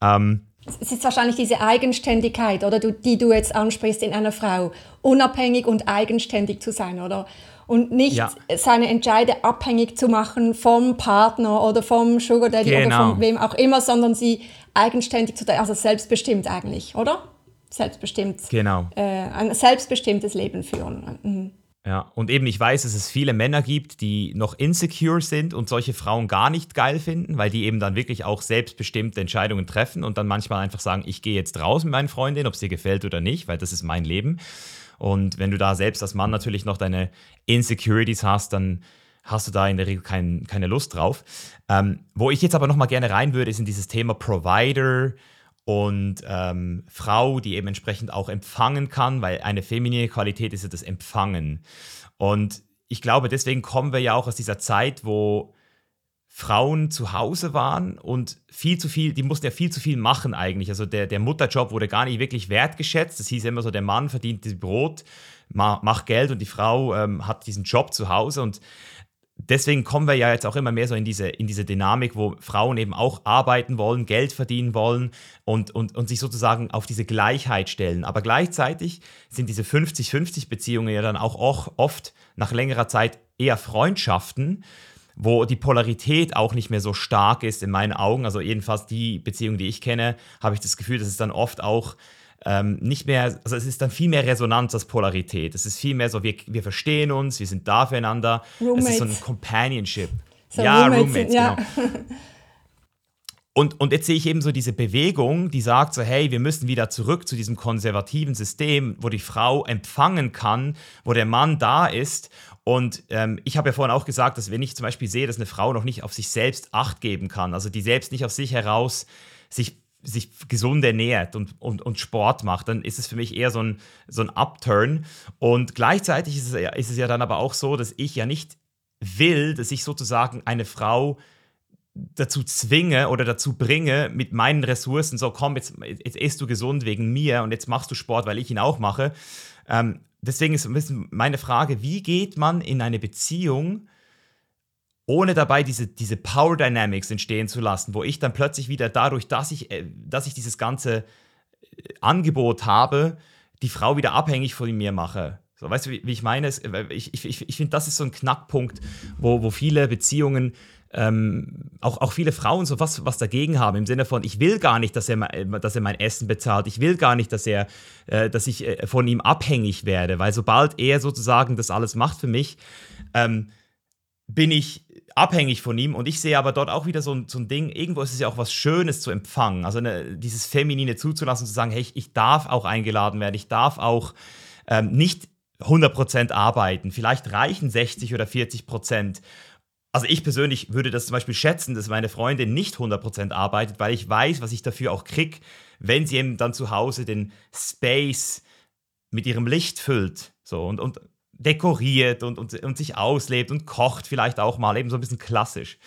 Ähm, es ist wahrscheinlich diese Eigenständigkeit, oder du, die du jetzt ansprichst in einer Frau, unabhängig und eigenständig zu sein, oder? Und nicht ja. seine Entscheide abhängig zu machen vom Partner oder vom Sugar Daddy genau. oder von wem auch immer, sondern sie eigenständig zu, also selbstbestimmt eigentlich, oder? Selbstbestimmt. Genau. Äh, ein selbstbestimmtes Leben führen. Mhm. Ja, und eben ich weiß, dass es viele Männer gibt, die noch insecure sind und solche Frauen gar nicht geil finden, weil die eben dann wirklich auch selbstbestimmte Entscheidungen treffen und dann manchmal einfach sagen, ich gehe jetzt raus mit meinen Freundinnen, ob es dir gefällt oder nicht, weil das ist mein Leben. Und wenn du da selbst als Mann natürlich noch deine Insecurities hast, dann hast du da in der Regel kein, keine Lust drauf. Ähm, wo ich jetzt aber nochmal gerne rein würde, ist in dieses Thema Provider, und ähm, Frau, die eben entsprechend auch empfangen kann, weil eine feminine Qualität ist ja das Empfangen. Und ich glaube, deswegen kommen wir ja auch aus dieser Zeit, wo Frauen zu Hause waren und viel zu viel, die mussten ja viel zu viel machen eigentlich. Also der, der Mutterjob wurde gar nicht wirklich wertgeschätzt. Das hieß immer so, der Mann verdient das Brot, macht Geld und die Frau ähm, hat diesen Job zu Hause. Und deswegen kommen wir ja jetzt auch immer mehr so in diese, in diese Dynamik, wo Frauen eben auch arbeiten wollen, Geld verdienen wollen und, und, und sich sozusagen auf diese Gleichheit stellen. Aber gleichzeitig sind diese 50-50 Beziehungen ja dann auch oft nach längerer Zeit eher Freundschaften, wo die Polarität auch nicht mehr so stark ist in meinen Augen. Also jedenfalls die Beziehung, die ich kenne, habe ich das Gefühl, dass es dann oft auch ähm, nicht mehr, also es ist dann viel mehr Resonanz als Polarität. Es ist viel mehr so, wir, wir verstehen uns, wir sind da füreinander. Roommates. Es ist so ein Companionship. So ja, Roommates, Roommates ja. genau. Und, und jetzt sehe ich eben so diese Bewegung, die sagt so, hey, wir müssen wieder zurück zu diesem konservativen System, wo die Frau empfangen kann, wo der Mann da ist. Und ähm, ich habe ja vorhin auch gesagt, dass wenn ich zum Beispiel sehe, dass eine Frau noch nicht auf sich selbst Acht geben kann, also die selbst nicht aus sich heraus sich sich gesund ernährt und, und, und Sport macht, dann ist es für mich eher so ein, so ein Upturn. Und gleichzeitig ist es, ist es ja dann aber auch so, dass ich ja nicht will, dass ich sozusagen eine Frau dazu zwinge oder dazu bringe, mit meinen Ressourcen, so komm, jetzt, jetzt isst du gesund wegen mir und jetzt machst du Sport, weil ich ihn auch mache. Ähm, deswegen ist ein bisschen meine Frage, wie geht man in eine Beziehung ohne dabei diese, diese Power Dynamics entstehen zu lassen, wo ich dann plötzlich wieder dadurch, dass ich, äh, dass ich dieses ganze äh, Angebot habe, die Frau wieder abhängig von mir mache. So, weißt du, wie, ich meine? Ich, ich, ich finde, das ist so ein Knackpunkt, wo, wo viele Beziehungen, ähm, auch, auch viele Frauen so was, was dagegen haben, im Sinne von, ich will gar nicht, dass er, dass er mein Essen bezahlt, ich will gar nicht, dass, er, äh, dass ich äh, von ihm abhängig werde, weil sobald er sozusagen das alles macht für mich, ähm, bin ich abhängig von ihm und ich sehe aber dort auch wieder so ein, so ein Ding, irgendwo ist es ja auch was Schönes zu empfangen, also eine, dieses Feminine zuzulassen, zu sagen, hey, ich, ich darf auch eingeladen werden, ich darf auch ähm, nicht 100% arbeiten, vielleicht reichen 60 oder 40%. Also ich persönlich würde das zum Beispiel schätzen, dass meine Freundin nicht 100% arbeitet, weil ich weiß, was ich dafür auch kriege, wenn sie eben dann zu Hause den Space mit ihrem Licht füllt. So, und, und dekoriert und, und, und sich auslebt und kocht vielleicht auch mal, eben so ein bisschen klassisch.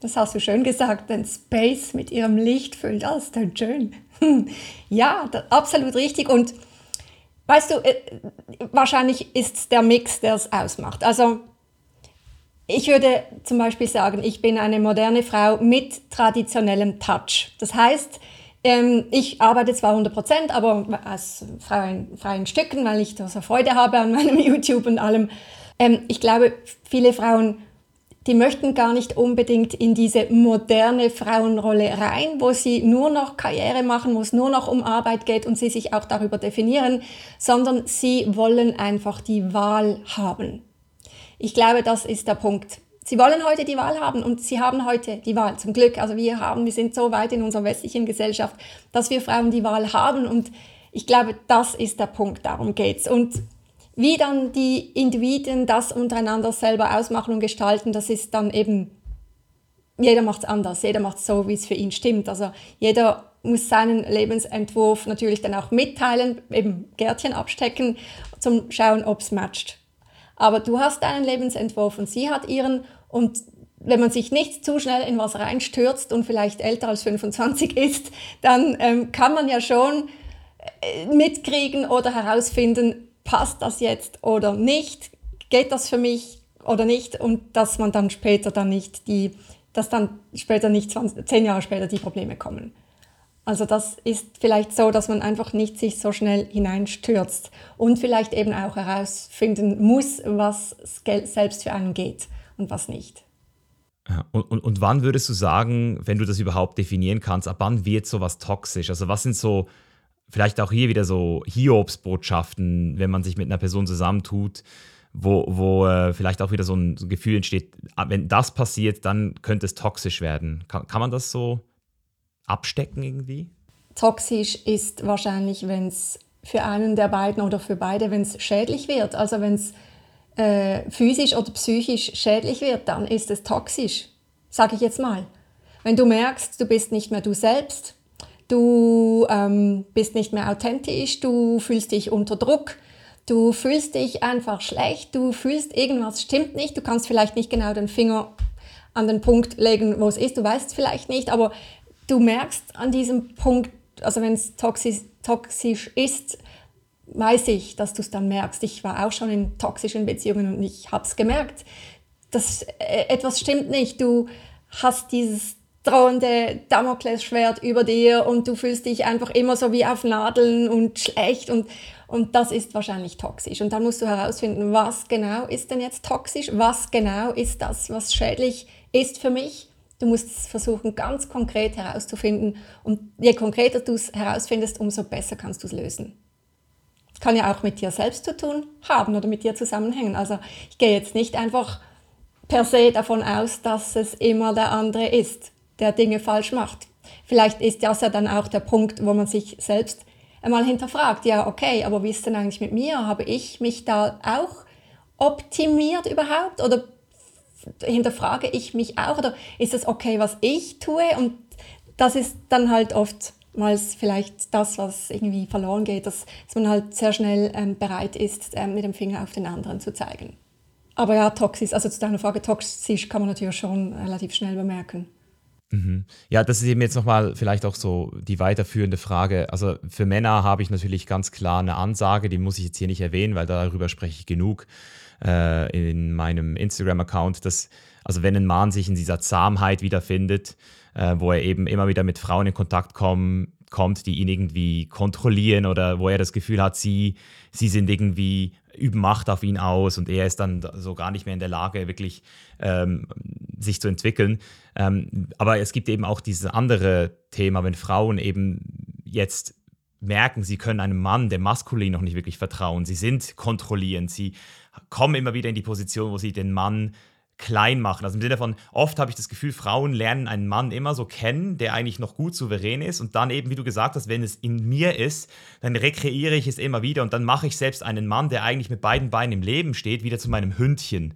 Das hast du schön gesagt, den Space mit ihrem Licht füllt. Ist dann schön. ja, absolut richtig. Und weißt du, äh, wahrscheinlich ist es der Mix, der es ausmacht. Also ich würde zum Beispiel sagen, ich bin eine moderne Frau mit traditionellem Touch. Das heißt, ähm, ich arbeite zwar 100 Prozent, aber aus freien, freien Stücken, weil ich da so Freude habe an meinem YouTube und allem. Ähm, ich glaube, viele Frauen, die möchten gar nicht unbedingt in diese moderne Frauenrolle rein, wo sie nur noch Karriere machen, wo es nur noch um Arbeit geht und sie sich auch darüber definieren, sondern sie wollen einfach die Wahl haben. Ich glaube, das ist der Punkt. Sie wollen heute die Wahl haben und sie haben heute die Wahl. Zum Glück, also wir haben, wir sind so weit in unserer westlichen Gesellschaft, dass wir Frauen die Wahl haben und ich glaube, das ist der Punkt, darum geht's. Und wie dann die Individuen das untereinander selber ausmachen und gestalten, das ist dann eben, jeder macht es anders, jeder macht es so, wie es für ihn stimmt. Also jeder muss seinen Lebensentwurf natürlich dann auch mitteilen, eben Gärtchen abstecken, zum Schauen, ob es matcht. Aber du hast deinen Lebensentwurf und sie hat ihren. Und wenn man sich nicht zu schnell in was reinstürzt und vielleicht älter als 25 ist, dann ähm, kann man ja schon äh, mitkriegen oder herausfinden, passt das jetzt oder nicht, geht das für mich oder nicht? Und dass man dann später dann nicht die, dass dann später nicht 20, 10 Jahre später die Probleme kommen. Also das ist vielleicht so, dass man einfach nicht sich so schnell hineinstürzt und vielleicht eben auch herausfinden muss, was selbst für einen geht und was nicht. Und, und, und wann würdest du sagen, wenn du das überhaupt definieren kannst, ab wann wird sowas toxisch? Also was sind so, vielleicht auch hier wieder so Hiobsbotschaften, wenn man sich mit einer Person zusammentut, wo, wo äh, vielleicht auch wieder so ein, Gefühl entsteht, ah, wenn das passiert, dann könnte es toxisch werden. Kann, kann man das so abstecken irgendwie? Toxisch ist wahrscheinlich, wenn es für einen der beiden oder für beide, wenn es schädlich wird. Also wenn es äh, physisch oder psychisch schädlich wird, dann ist es toxisch, sage ich jetzt mal. Wenn du merkst, du bist nicht mehr du selbst, du ähm, bist nicht mehr authentisch, du fühlst dich unter Druck, du fühlst dich einfach schlecht, du fühlst, irgendwas stimmt nicht, du kannst vielleicht nicht genau den Finger an den Punkt legen, wo es ist, du weißt es vielleicht nicht, aber du merkst an diesem Punkt, also wenn es toxisch, toxisch ist, weiß ich, dass du es dann merkst. Ich war auch schon in toxischen Beziehungen und ich habe es gemerkt, dass äh, etwas stimmt nicht. Du hast dieses drohende Damoklesschwert über dir und du fühlst dich einfach immer so wie auf Nadeln und schlecht und, und das ist wahrscheinlich toxisch. Und dann musst du herausfinden, was genau ist denn jetzt toxisch, was genau ist das, was schädlich ist für mich. Du musst versuchen, ganz konkret herauszufinden und je konkreter du es herausfindest, umso besser kannst du es lösen kann ja auch mit dir selbst zu tun haben oder mit dir zusammenhängen. Also ich gehe jetzt nicht einfach per se davon aus, dass es immer der andere ist, der Dinge falsch macht. Vielleicht ist das ja dann auch der Punkt, wo man sich selbst einmal hinterfragt, ja, okay, aber wie ist denn eigentlich mit mir? Habe ich mich da auch optimiert überhaupt? Oder hinterfrage ich mich auch? Oder ist es okay, was ich tue? Und das ist dann halt oft mal vielleicht das, was irgendwie verloren geht, dass, dass man halt sehr schnell ähm, bereit ist, ähm, mit dem Finger auf den anderen zu zeigen. Aber ja, toxisch, also zu deiner Frage, toxisch kann man natürlich schon relativ schnell bemerken. Mhm. Ja, das ist eben jetzt nochmal vielleicht auch so die weiterführende Frage. Also für Männer habe ich natürlich ganz klar eine Ansage, die muss ich jetzt hier nicht erwähnen, weil darüber spreche ich genug äh, in meinem Instagram-Account, dass also wenn ein Mann sich in dieser Zahmheit wiederfindet, äh, wo er eben immer wieder mit Frauen in Kontakt kommen, kommt, die ihn irgendwie kontrollieren oder wo er das Gefühl hat, sie, sie sind irgendwie üben Macht auf ihn aus und er ist dann so gar nicht mehr in der Lage, wirklich ähm, sich zu entwickeln. Ähm, aber es gibt eben auch dieses andere Thema, wenn Frauen eben jetzt merken, sie können einem Mann, dem Maskulin, noch nicht wirklich vertrauen. Sie sind kontrollierend, sie kommen immer wieder in die Position, wo sie den Mann klein machen. Also im Sinne von, oft habe ich das Gefühl, Frauen lernen einen Mann immer so kennen, der eigentlich noch gut souverän ist. Und dann eben, wie du gesagt hast, wenn es in mir ist, dann rekreiere ich es immer wieder und dann mache ich selbst einen Mann, der eigentlich mit beiden Beinen im Leben steht, wieder zu meinem Hündchen.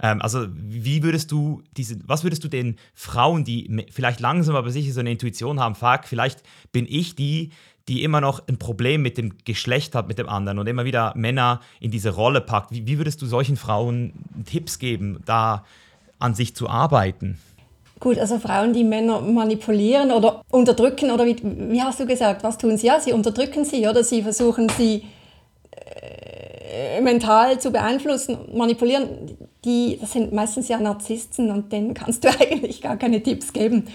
Ähm, also, wie würdest du diese, was würdest du den Frauen, die vielleicht langsam aber sicher so eine Intuition haben, fuck, vielleicht bin ich die, die immer noch ein Problem mit dem Geschlecht hat, mit dem anderen und immer wieder Männer in diese Rolle packt. Wie, wie würdest du solchen Frauen Tipps geben, da an sich zu arbeiten? Gut, also Frauen, die Männer manipulieren oder unterdrücken, oder wie, wie hast du gesagt, was tun sie? Ja, sie unterdrücken sie oder sie versuchen sie äh, mental zu beeinflussen, manipulieren. Die, das sind meistens ja Narzissten und denen kannst du eigentlich gar keine Tipps geben.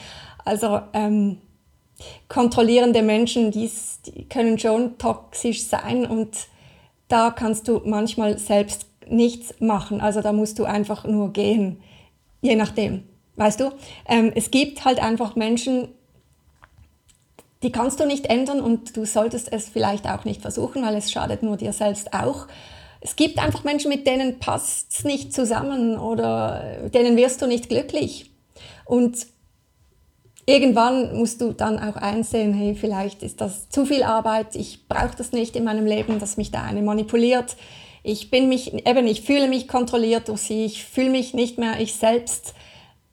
Also ähm, kontrollierende Menschen, die können schon toxisch sein und da kannst du manchmal selbst nichts machen. Also da musst du einfach nur gehen, je nachdem. Weißt du, ähm, es gibt halt einfach Menschen, die kannst du nicht ändern und du solltest es vielleicht auch nicht versuchen, weil es schadet nur dir selbst auch. Es gibt einfach Menschen, mit denen passt es nicht zusammen oder denen wirst du nicht glücklich. Und irgendwann musst du dann auch einsehen, hey, vielleicht ist das zu viel Arbeit, ich brauche das nicht in meinem Leben, dass mich da eine manipuliert. Ich bin mich, eben, ich fühle mich kontrolliert durch sie, ich fühle mich nicht mehr ich selbst.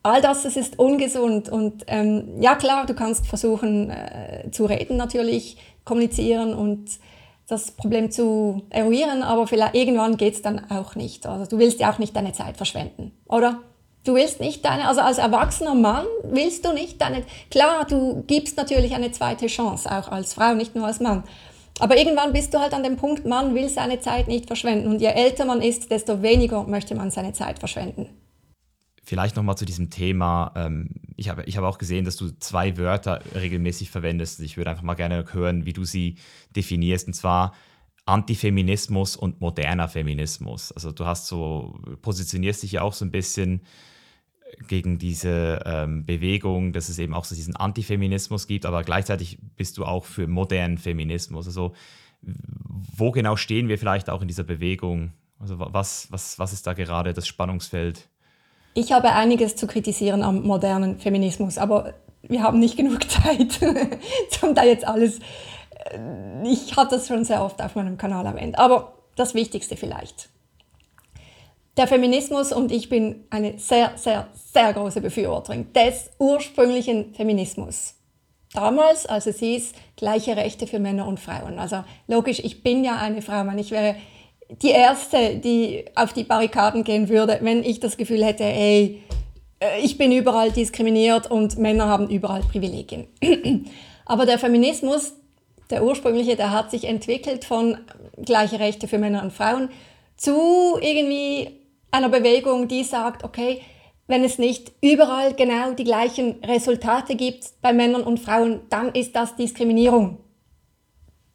All das, das ist ungesund und ähm, ja klar, du kannst versuchen äh, zu reden natürlich, kommunizieren und das Problem zu eruieren, aber vielleicht irgendwann geht es dann auch nicht. Also du willst ja auch nicht deine Zeit verschwenden, oder? Du willst nicht deine, also als erwachsener Mann willst du nicht deine, klar, du gibst natürlich eine zweite Chance, auch als Frau, nicht nur als Mann. Aber irgendwann bist du halt an dem Punkt, man will seine Zeit nicht verschwenden. Und je älter man ist, desto weniger möchte man seine Zeit verschwenden. Vielleicht nochmal zu diesem Thema. Ähm, ich habe, ich habe auch gesehen, dass du zwei Wörter regelmäßig verwendest. Ich würde einfach mal gerne hören, wie du sie definierst. Und zwar Antifeminismus und moderner Feminismus. Also du hast so, positionierst dich ja auch so ein bisschen gegen diese ähm, Bewegung, dass es eben auch so diesen Antifeminismus gibt, aber gleichzeitig bist du auch für modernen Feminismus. Also wo genau stehen wir vielleicht auch in dieser Bewegung? Also was, was, was ist da gerade das Spannungsfeld? Ich habe einiges zu kritisieren am modernen Feminismus, aber wir haben nicht genug Zeit, um da jetzt alles. Äh, ich habe das schon sehr oft auf meinem Kanal erwähnt, aber das Wichtigste vielleicht. Der Feminismus und ich bin eine sehr, sehr, sehr große Befürworterin des ursprünglichen Feminismus. Damals, als es hieß, gleiche Rechte für Männer und Frauen. Also logisch, ich bin ja eine Frau, man, ich wäre die Erste, die auf die Barrikaden gehen würde, wenn ich das Gefühl hätte, ey, äh, ich bin überall diskriminiert und Männer haben überall Privilegien. Aber der Feminismus, der ursprüngliche, der hat sich entwickelt von gleiche Rechte für Männer und Frauen zu irgendwie einer Bewegung, die sagt, okay, wenn es nicht überall genau die gleichen Resultate gibt bei Männern und Frauen, dann ist das Diskriminierung.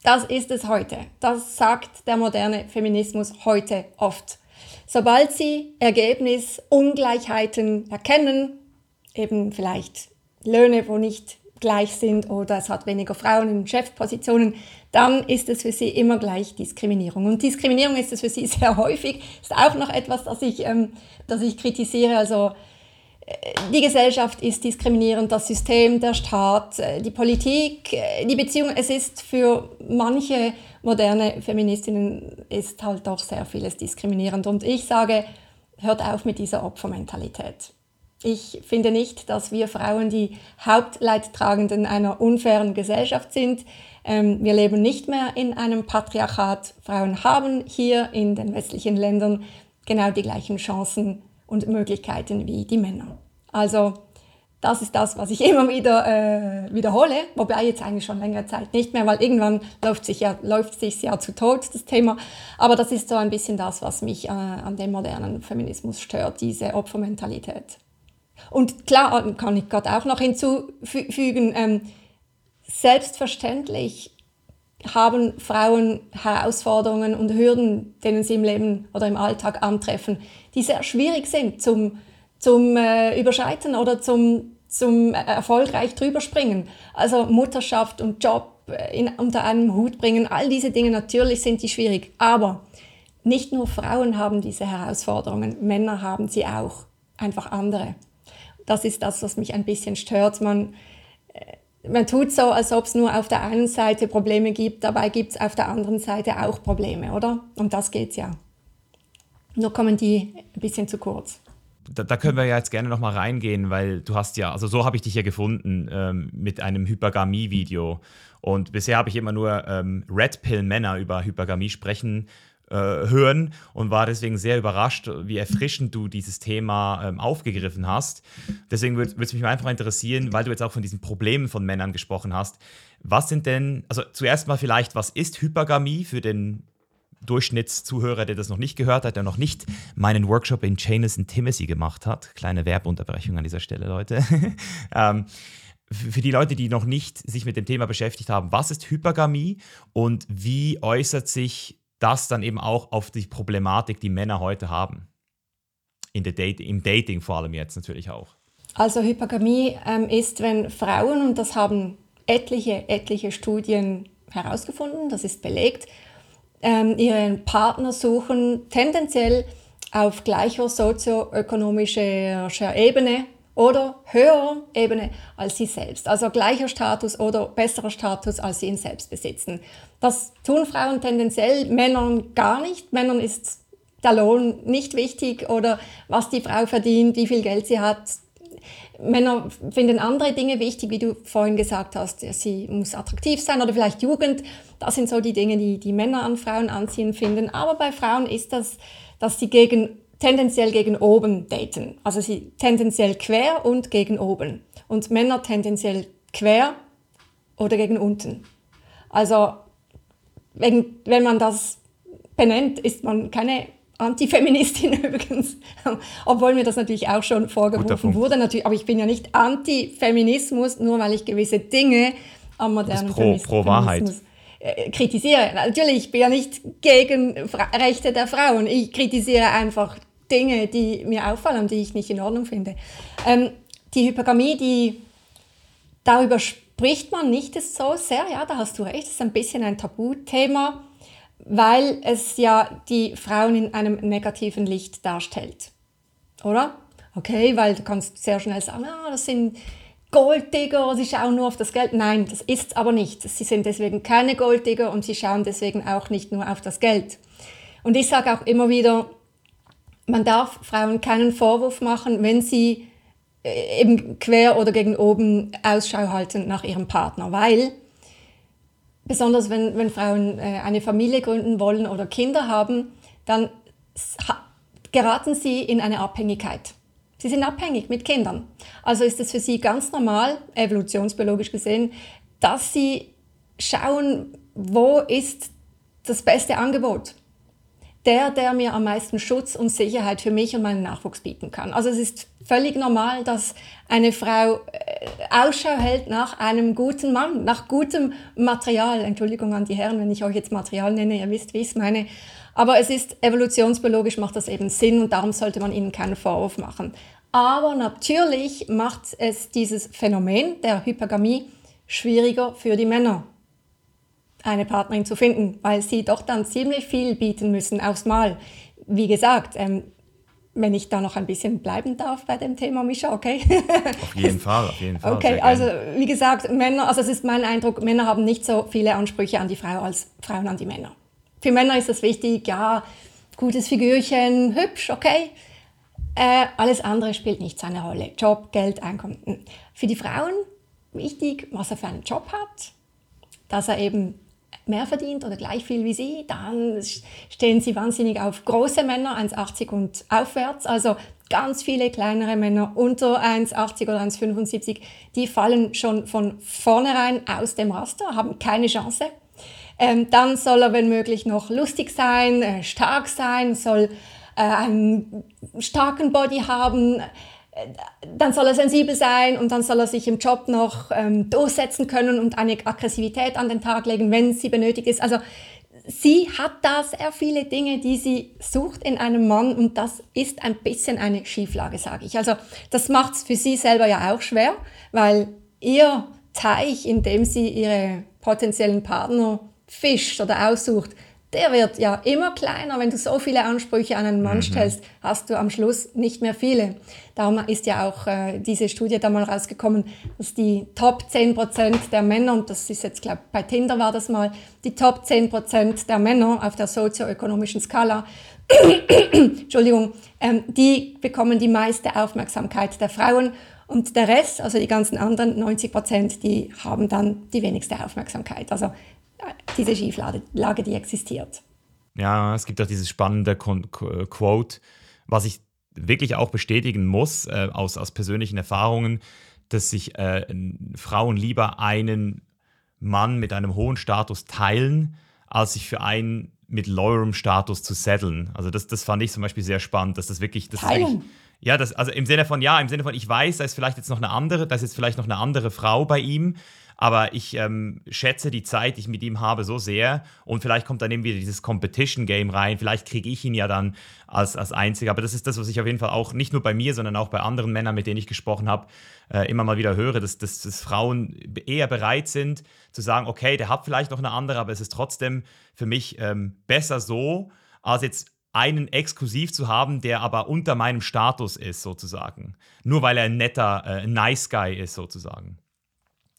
Das ist es heute. Das sagt der moderne Feminismus heute oft. Sobald sie Ergebnisungleichheiten erkennen, eben vielleicht Löhne, wo nicht gleich sind oder es hat weniger Frauen in Chefpositionen, dann ist es für sie immer gleich Diskriminierung. Und Diskriminierung ist es für sie sehr häufig. Ist auch noch etwas, das ich, ähm, das ich kritisiere. Also die Gesellschaft ist diskriminierend, das System, der Staat, äh, die Politik, äh, die Beziehung. Es ist für manche moderne Feministinnen ist halt doch sehr vieles diskriminierend. Und ich sage, hört auf mit dieser Opfermentalität. Ich finde nicht, dass wir Frauen die Hauptleidtragenden einer unfairen Gesellschaft sind. Ähm, wir leben nicht mehr in einem Patriarchat. Frauen haben hier in den westlichen Ländern genau die gleichen Chancen und Möglichkeiten wie die Männer. Also das ist das, was ich immer wieder äh, wiederhole, wobei jetzt eigentlich schon längere Zeit nicht mehr, weil irgendwann läuft sich ja läuft sich ja zu Tod das Thema. Aber das ist so ein bisschen das, was mich äh, an dem modernen Feminismus stört, diese Opfermentalität. Und klar kann ich gerade auch noch hinzufügen, ähm, selbstverständlich haben Frauen Herausforderungen und Hürden, denen sie im Leben oder im Alltag antreffen, die sehr schwierig sind zum, zum äh, Überschreiten oder zum, zum erfolgreich drüber springen. Also Mutterschaft und Job äh, in, unter einem Hut bringen, all diese Dinge, natürlich sind die schwierig. Aber nicht nur Frauen haben diese Herausforderungen, Männer haben sie auch, einfach andere. Das ist das, was mich ein bisschen stört. Man, äh, man tut so, als ob es nur auf der einen Seite Probleme gibt, dabei gibt es auf der anderen Seite auch Probleme, oder? Und das geht ja. Nur kommen die ein bisschen zu kurz. Da, da, können wir ja jetzt gerne nochmal reingehen, weil du hast ja, also so habe ich dich ja gefunden ähm, mit einem Hypergamie-Video. Und bisher habe ich immer nur ähm, Red Pill-Männer über Hypergamie sprechen äh, hören und war deswegen sehr überrascht, wie erfrischend du dieses Thema ähm, aufgegriffen hast. Deswegen würde es mich einfach interessieren, weil du jetzt auch von diesen Problemen von Männern gesprochen hast. Was sind denn, also zuerst mal vielleicht, was ist Hypergamie für den Durchschnittszuhörer, der das noch nicht gehört hat, der noch nicht meinen Workshop in and Timothy gemacht hat? Kleine Werbunterbrechung an dieser Stelle, Leute. ähm, für die Leute, die noch nicht sich mit dem Thema beschäftigt haben, was ist Hypergamie und wie äußert sich das dann eben auch auf die Problematik, die Männer heute haben. In der Date, Im Dating vor allem jetzt natürlich auch. Also Hypergamie ähm, ist, wenn Frauen, und das haben etliche, etliche Studien herausgefunden, das ist belegt, ähm, ihren Partner suchen, tendenziell auf gleicher sozioökonomischer Ebene oder höherer Ebene als sie selbst. Also gleicher Status oder besserer Status, als sie ihn selbst besitzen. Das tun Frauen tendenziell, Männern gar nicht. Männern ist der Lohn nicht wichtig oder was die Frau verdient, wie viel Geld sie hat, Männer finden andere Dinge wichtig, wie du vorhin gesagt hast. Sie muss attraktiv sein oder vielleicht Jugend. Das sind so die Dinge, die die Männer an Frauen anziehen finden. Aber bei Frauen ist das, dass sie gegen, tendenziell gegen oben daten. Also sie tendenziell quer und gegen oben. Und Männer tendenziell quer oder gegen unten. Also wenn, wenn man das benennt, ist man keine Antifeministin übrigens, obwohl mir das natürlich auch schon vorgeworfen wurde. Natürlich, aber ich bin ja nicht Antifeminismus, nur weil ich gewisse Dinge am modernen pro, Feminismus pro Wahrheit. Äh, kritisiere. Natürlich, ich bin ja nicht gegen Rechte der Frauen. Ich kritisiere einfach Dinge, die mir auffallen, die ich nicht in Ordnung finde. Ähm, die Hypergamie, die darüber spricht man nicht so sehr, ja, da hast du recht, das ist ein bisschen ein Tabuthema weil es ja die Frauen in einem negativen Licht darstellt. Oder? Okay, weil du kannst sehr schnell sagen, ah, das sind Golddigger, sie schauen nur auf das Geld. Nein, das ist aber nicht. Sie sind deswegen keine Golddigger und sie schauen deswegen auch nicht nur auf das Geld. Und ich sage auch immer wieder, man darf Frauen keinen Vorwurf machen, wenn sie eben quer oder gegen oben Ausschau halten nach ihrem Partner, weil besonders wenn, wenn Frauen äh, eine Familie gründen wollen oder Kinder haben, dann geraten sie in eine Abhängigkeit. Sie sind abhängig mit Kindern. Also ist es für sie ganz normal, evolutionsbiologisch gesehen, dass sie schauen, wo ist das beste Angebot der, der mir am meisten Schutz und Sicherheit für mich und meinen Nachwuchs bieten kann. Also es ist völlig normal, dass eine Frau äh, Ausschau hält nach einem guten Mann, nach gutem Material. Entschuldigung an die Herren, wenn ich euch jetzt Material nenne, ihr wisst, wie ich es meine. Aber es ist evolutionsbiologisch macht das eben Sinn und darum sollte man ihnen keinen Vorwurf machen. Aber natürlich macht es dieses Phänomen der Hypergamie schwieriger für die Männer eine Partnerin zu finden, weil sie doch dann ziemlich viel bieten müssen aufs Mal. Wie gesagt, ähm, wenn ich da noch ein bisschen bleiben darf bei dem Thema, Mischa, okay? Auf jeden Fall, auf jeden Fall. Okay, also wie gesagt, Männer, also es ist mein Eindruck, Männer haben nicht so viele Ansprüche an die Frau als Frauen an die Männer. Für Männer ist es wichtig, ja, gutes Figürchen, hübsch, okay. Äh, alles andere spielt nicht seine Rolle. Job, Geld, Einkommen. Für die Frauen wichtig, was er für einen Job hat, dass er eben mehr verdient oder gleich viel wie sie, dann stehen sie wahnsinnig auf große Männer, 1,80 und aufwärts. Also ganz viele kleinere Männer unter 1,80 oder 1,75, die fallen schon von vornherein aus dem Raster, haben keine Chance. Ähm, dann soll er, wenn möglich, noch lustig sein, äh, stark sein, soll äh, einen starken Body haben, dann soll er sensibel sein und dann soll er sich im Job noch ähm, durchsetzen können und eine Aggressivität an den Tag legen, wenn sie benötigt ist. Also sie hat da sehr viele Dinge, die sie sucht in einem Mann und das ist ein bisschen eine Schieflage, sage ich. Also das macht es für sie selber ja auch schwer, weil ihr Teich, in dem sie ihre potenziellen Partner fischt oder aussucht, der wird ja immer kleiner. Wenn du so viele Ansprüche an einen Mann mhm. stellst, hast du am Schluss nicht mehr viele. Darum ist ja auch äh, diese Studie da mal rausgekommen, dass die Top 10% der Männer, und das ist jetzt, glaube ich, bei Tinder war das mal, die Top 10% der Männer auf der sozioökonomischen Skala, Entschuldigung, ähm, die bekommen die meiste Aufmerksamkeit der Frauen und der Rest, also die ganzen anderen 90% die haben dann die wenigste Aufmerksamkeit. Also diese Schieflage, die existiert. Ja, es gibt auch dieses spannende Quote, was ich wirklich auch bestätigen muss äh, aus, aus persönlichen Erfahrungen, dass sich äh, Frauen lieber einen Mann mit einem hohen Status teilen, als sich für einen mit lowerem Status zu setteln. Also das, das fand ich zum Beispiel sehr spannend, dass das wirklich... Das teilen? Ja, das, also im Sinne von, ja, im Sinne von, ich weiß, da ist vielleicht jetzt noch eine andere, da ist jetzt vielleicht noch eine andere Frau bei ihm, aber ich ähm, schätze die Zeit, die ich mit ihm habe, so sehr. Und vielleicht kommt dann eben wieder dieses Competition-Game rein. Vielleicht kriege ich ihn ja dann als, als Einziger. Aber das ist das, was ich auf jeden Fall auch nicht nur bei mir, sondern auch bei anderen Männern, mit denen ich gesprochen habe, äh, immer mal wieder höre, dass, dass, dass Frauen eher bereit sind zu sagen, okay, der hat vielleicht noch eine andere, aber es ist trotzdem für mich ähm, besser so, als jetzt einen exklusiv zu haben, der aber unter meinem Status ist, sozusagen. Nur weil er ein netter, äh, nice Guy ist, sozusagen.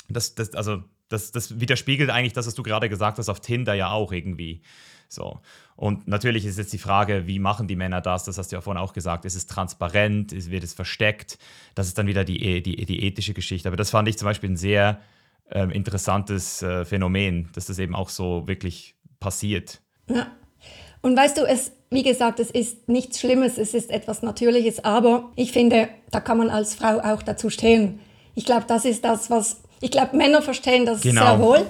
Das, das, also das, das widerspiegelt eigentlich das, was du gerade gesagt hast auf Tinder ja auch irgendwie. So. Und natürlich ist jetzt die Frage, wie machen die Männer das? Das hast du ja vorhin auch gesagt. Ist es transparent? Wird es versteckt? Das ist dann wieder die, die, die ethische Geschichte. Aber das fand ich zum Beispiel ein sehr äh, interessantes äh, Phänomen, dass das eben auch so wirklich passiert. Ja. Und weißt du, es, wie gesagt, es ist nichts Schlimmes, es ist etwas Natürliches, aber ich finde, da kann man als Frau auch dazu stehen. Ich glaube, das ist das, was, ich glaube, Männer verstehen das genau. sehr wohl,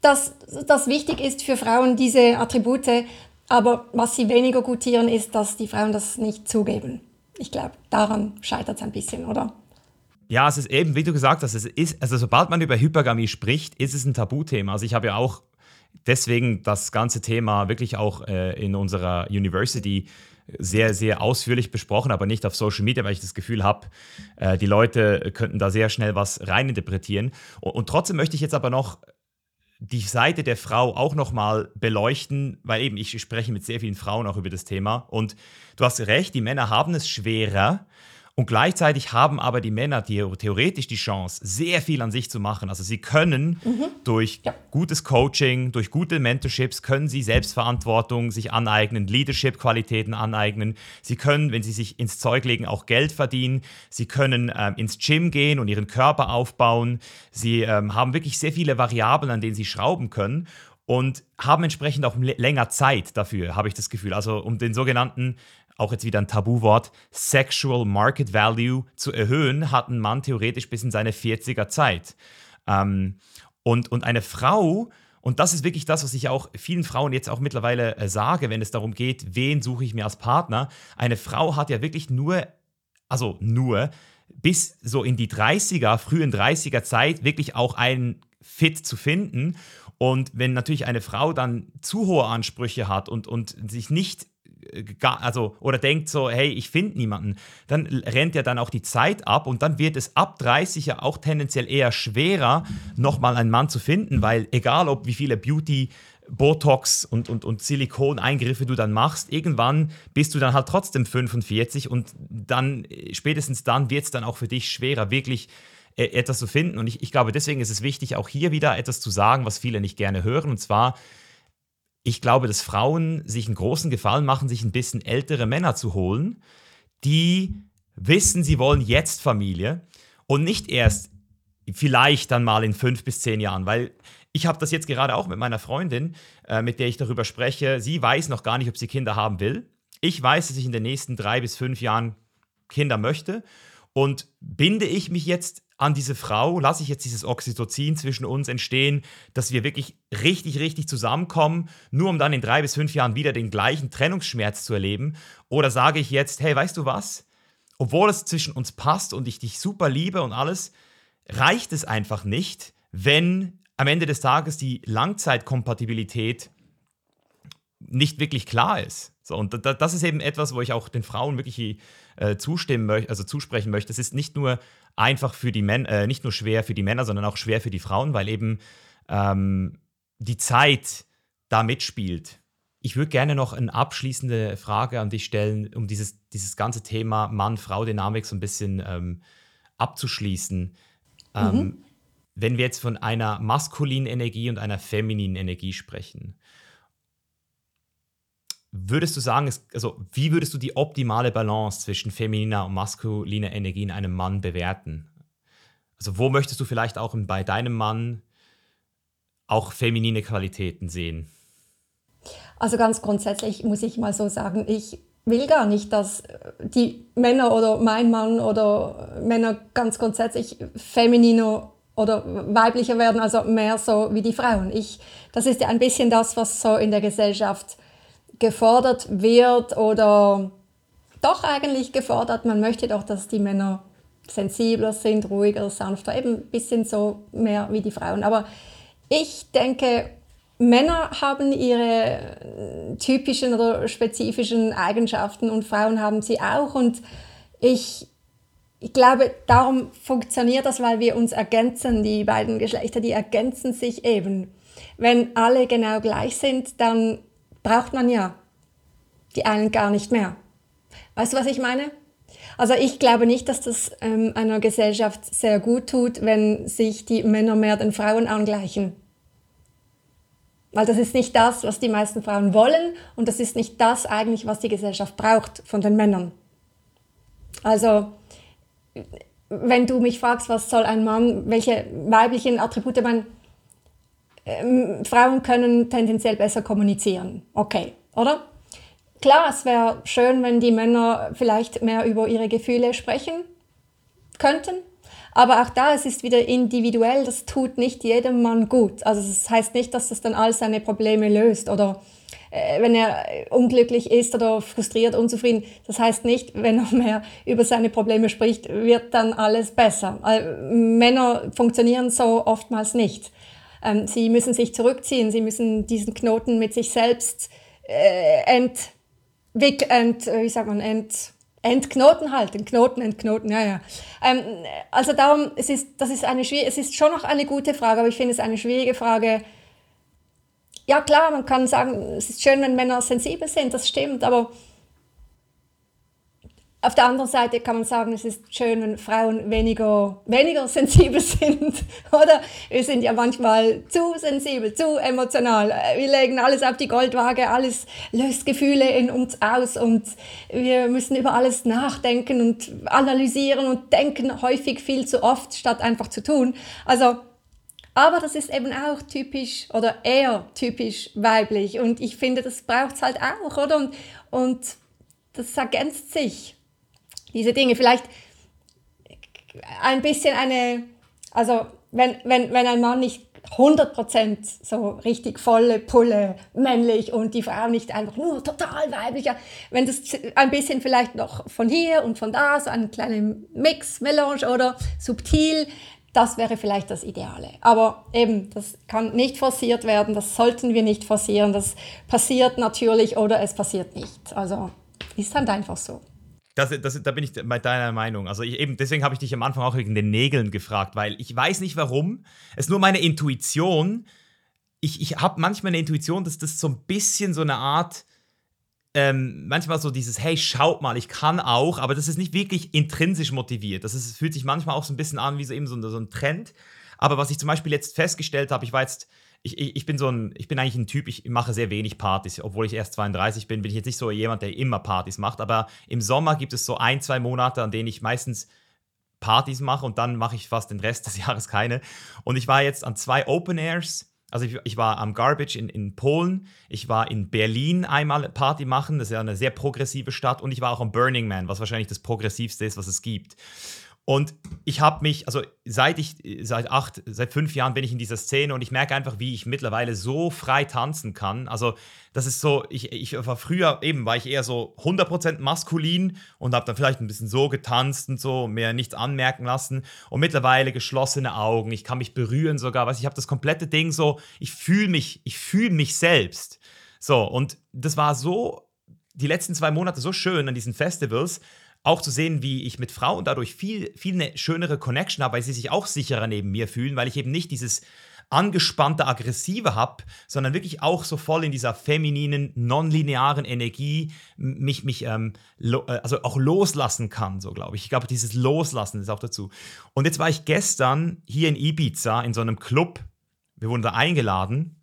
dass das wichtig ist für Frauen, diese Attribute, aber was sie weniger gutieren, ist, dass die Frauen das nicht zugeben. Ich glaube, daran scheitert es ein bisschen, oder? Ja, es ist eben, wie du gesagt hast, es ist, also sobald man über Hypergamie spricht, ist es ein Tabuthema. Also ich habe ja auch deswegen das ganze Thema wirklich auch äh, in unserer University sehr, sehr ausführlich besprochen, aber nicht auf Social Media, weil ich das Gefühl habe, äh, die Leute könnten da sehr schnell was reininterpretieren. Und, und trotzdem möchte ich jetzt aber noch die Seite der Frau auch nochmal beleuchten, weil eben ich spreche mit sehr vielen Frauen auch über das Thema. Und du hast recht, die Männer haben es schwerer, und gleichzeitig haben aber die Männer theoretisch die Chance, sehr viel an sich zu machen. Also sie können mhm. durch ja. gutes Coaching, durch gute Mentorships, können sie Selbstverantwortung sich aneignen, Leadership-Qualitäten aneignen. Sie können, wenn sie sich ins Zeug legen, auch Geld verdienen. Sie können ähm, ins Gym gehen und ihren Körper aufbauen. Sie ähm, haben wirklich sehr viele Variablen, an denen sie schrauben können und haben entsprechend auch länger Zeit dafür, habe ich das Gefühl. Also um den sogenannten auch jetzt wieder ein Tabuwort, Sexual Market Value zu erhöhen, hat ein Mann theoretisch bis in seine 40er Zeit. Ähm, und, und eine Frau, und das ist wirklich das, was ich auch vielen Frauen jetzt auch mittlerweile äh, sage, wenn es darum geht, wen suche ich mir als Partner. Eine Frau hat ja wirklich nur, also nur, bis so in die 30er, frühen 30er Zeit wirklich auch einen Fit zu finden. Und wenn natürlich eine Frau dann zu hohe Ansprüche hat und, und sich nicht also oder denkt so, hey, ich finde niemanden, dann rennt ja dann auch die Zeit ab und dann wird es ab 30 ja auch tendenziell eher schwerer, nochmal einen Mann zu finden, weil egal ob wie viele Beauty Botox und, und, und Silikoneingriffe du dann machst, irgendwann bist du dann halt trotzdem 45 und dann, spätestens dann wird es dann auch für dich schwerer, wirklich äh, etwas zu finden. Und ich, ich glaube, deswegen ist es wichtig, auch hier wieder etwas zu sagen, was viele nicht gerne hören. Und zwar, ich glaube, dass Frauen sich einen großen Gefallen machen, sich ein bisschen ältere Männer zu holen, die wissen, sie wollen jetzt Familie und nicht erst vielleicht dann mal in fünf bis zehn Jahren, weil ich habe das jetzt gerade auch mit meiner Freundin, äh, mit der ich darüber spreche. Sie weiß noch gar nicht, ob sie Kinder haben will. Ich weiß, dass ich in den nächsten drei bis fünf Jahren Kinder möchte. Und binde ich mich jetzt an diese Frau, lasse ich jetzt dieses Oxytocin zwischen uns entstehen, dass wir wirklich richtig, richtig zusammenkommen, nur um dann in drei bis fünf Jahren wieder den gleichen Trennungsschmerz zu erleben? Oder sage ich jetzt, hey, weißt du was? Obwohl es zwischen uns passt und ich dich super liebe und alles, reicht es einfach nicht, wenn am Ende des Tages die Langzeitkompatibilität nicht wirklich klar ist. So, und das ist eben etwas, wo ich auch den Frauen wirklich äh, zustimmen möchte, also zusprechen möchte. Es ist nicht nur einfach für die Männer, äh, nicht nur schwer für die Männer, sondern auch schwer für die Frauen, weil eben ähm, die Zeit da mitspielt. Ich würde gerne noch eine abschließende Frage an dich stellen, um dieses, dieses ganze Thema Mann-Frau-Dynamik so ein bisschen ähm, abzuschließen. Ähm, mhm. Wenn wir jetzt von einer maskulinen Energie und einer femininen Energie sprechen, würdest du sagen, also wie würdest du die optimale Balance zwischen femininer und maskuliner Energie in einem Mann bewerten? Also wo möchtest du vielleicht auch bei deinem Mann auch feminine Qualitäten sehen? Also ganz grundsätzlich muss ich mal so sagen, ich will gar nicht, dass die Männer oder mein Mann oder Männer ganz grundsätzlich femininer oder weiblicher werden, also mehr so wie die Frauen. Ich, das ist ja ein bisschen das, was so in der Gesellschaft gefordert wird oder doch eigentlich gefordert. Man möchte doch, dass die Männer sensibler sind, ruhiger, sanfter, eben ein bisschen so mehr wie die Frauen. Aber ich denke, Männer haben ihre typischen oder spezifischen Eigenschaften und Frauen haben sie auch. Und ich, ich glaube, darum funktioniert das, weil wir uns ergänzen. Die beiden Geschlechter, die ergänzen sich eben. Wenn alle genau gleich sind, dann braucht man ja die einen gar nicht mehr. Weißt du, was ich meine? Also ich glaube nicht, dass das ähm, einer Gesellschaft sehr gut tut, wenn sich die Männer mehr den Frauen angleichen. Weil das ist nicht das, was die meisten Frauen wollen und das ist nicht das eigentlich, was die Gesellschaft braucht von den Männern. Also wenn du mich fragst, was soll ein Mann, welche weiblichen Attribute man, ähm, Frauen können tendenziell besser kommunizieren. Okay, oder? Klar, es wäre schön, wenn die Männer vielleicht mehr über ihre Gefühle sprechen könnten. Aber auch da, es ist wieder individuell, das tut nicht jedem Mann gut. Also das heißt nicht, dass das dann all seine Probleme löst oder äh, wenn er unglücklich ist oder frustriert, unzufrieden. Das heißt nicht, wenn er mehr über seine Probleme spricht, wird dann alles besser. Männer funktionieren so oftmals nicht. Ähm, sie müssen sich zurückziehen, sie müssen diesen Knoten mit sich selbst äh, entwickeln, ent, äh, wie sagt man, ent, entknoten halten, Knoten, entknoten, ja, ja. Ähm, also darum, es ist, das ist eine es ist schon noch eine gute Frage, aber ich finde es eine schwierige Frage, ja klar, man kann sagen, es ist schön, wenn Männer sensibel sind, das stimmt, aber auf der anderen Seite kann man sagen, es ist schön, wenn Frauen weniger, weniger sensibel sind, oder? Wir sind ja manchmal zu sensibel, zu emotional. Wir legen alles auf die Goldwaage, alles löst Gefühle in uns aus und wir müssen über alles nachdenken und analysieren und denken häufig viel zu oft, statt einfach zu tun. Also aber das ist eben auch typisch oder eher typisch weiblich. Und ich finde, das braucht es halt auch, oder? Und, und das ergänzt sich, diese Dinge. Vielleicht ein bisschen eine, also wenn, wenn, wenn ein Mann nicht 100% so richtig volle Pulle männlich und die Frau nicht einfach nur total weiblich. Wenn das ein bisschen vielleicht noch von hier und von da, so ein kleiner Mix, Melange oder subtil, das wäre vielleicht das Ideale. Aber eben, das kann nicht forciert werden, das sollten wir nicht forcieren. Das passiert natürlich oder es passiert nicht. Also ist halt einfach so. Das, das, da bin ich bei deiner Meinung. Also ich, eben, deswegen habe ich dich am Anfang auch wegen den Nägeln gefragt, weil ich weiß nicht warum. Es ist nur meine Intuition. Ich, ich habe manchmal eine Intuition, dass das so ein bisschen so eine Art ähm, manchmal so dieses, hey, schaut mal, ich kann auch, aber das ist nicht wirklich intrinsisch motiviert. Das ist, fühlt sich manchmal auch so ein bisschen an wie so eben so, so ein Trend. Aber was ich zum Beispiel jetzt festgestellt habe, ich war jetzt, ich, ich, ich, bin so ein, ich bin eigentlich ein Typ, ich mache sehr wenig Partys. Obwohl ich erst 32 bin, bin ich jetzt nicht so jemand, der immer Partys macht. Aber im Sommer gibt es so ein, zwei Monate, an denen ich meistens Partys mache und dann mache ich fast den Rest des Jahres keine. Und ich war jetzt an zwei Open Airs also ich, ich, war am Garbage in, in Polen, ich war in Berlin einmal Party machen, das ist ja eine sehr progressive Stadt, und ich war auch am Burning Man, was wahrscheinlich das progressivste ist, was es gibt. Und ich habe mich, also seit ich, seit acht, seit fünf Jahren bin ich in dieser Szene und ich merke einfach, wie ich mittlerweile so frei tanzen kann. Also das ist so, ich, ich war früher eben, war ich eher so 100% maskulin und habe dann vielleicht ein bisschen so getanzt und so, mehr nichts anmerken lassen. Und mittlerweile geschlossene Augen, ich kann mich berühren sogar, was ich habe das komplette Ding so, ich fühle mich, ich fühle mich selbst. So, und das war so, die letzten zwei Monate so schön an diesen Festivals, auch zu sehen, wie ich mit Frauen dadurch viel, viel eine schönere Connection habe, weil sie sich auch sicherer neben mir fühlen, weil ich eben nicht dieses angespannte, aggressive habe, sondern wirklich auch so voll in dieser femininen, nonlinearen Energie mich, mich ähm, äh, also auch loslassen kann, so glaube ich. Ich glaube, dieses Loslassen ist auch dazu. Und jetzt war ich gestern hier in Ibiza in so einem Club. Wir wurden da eingeladen.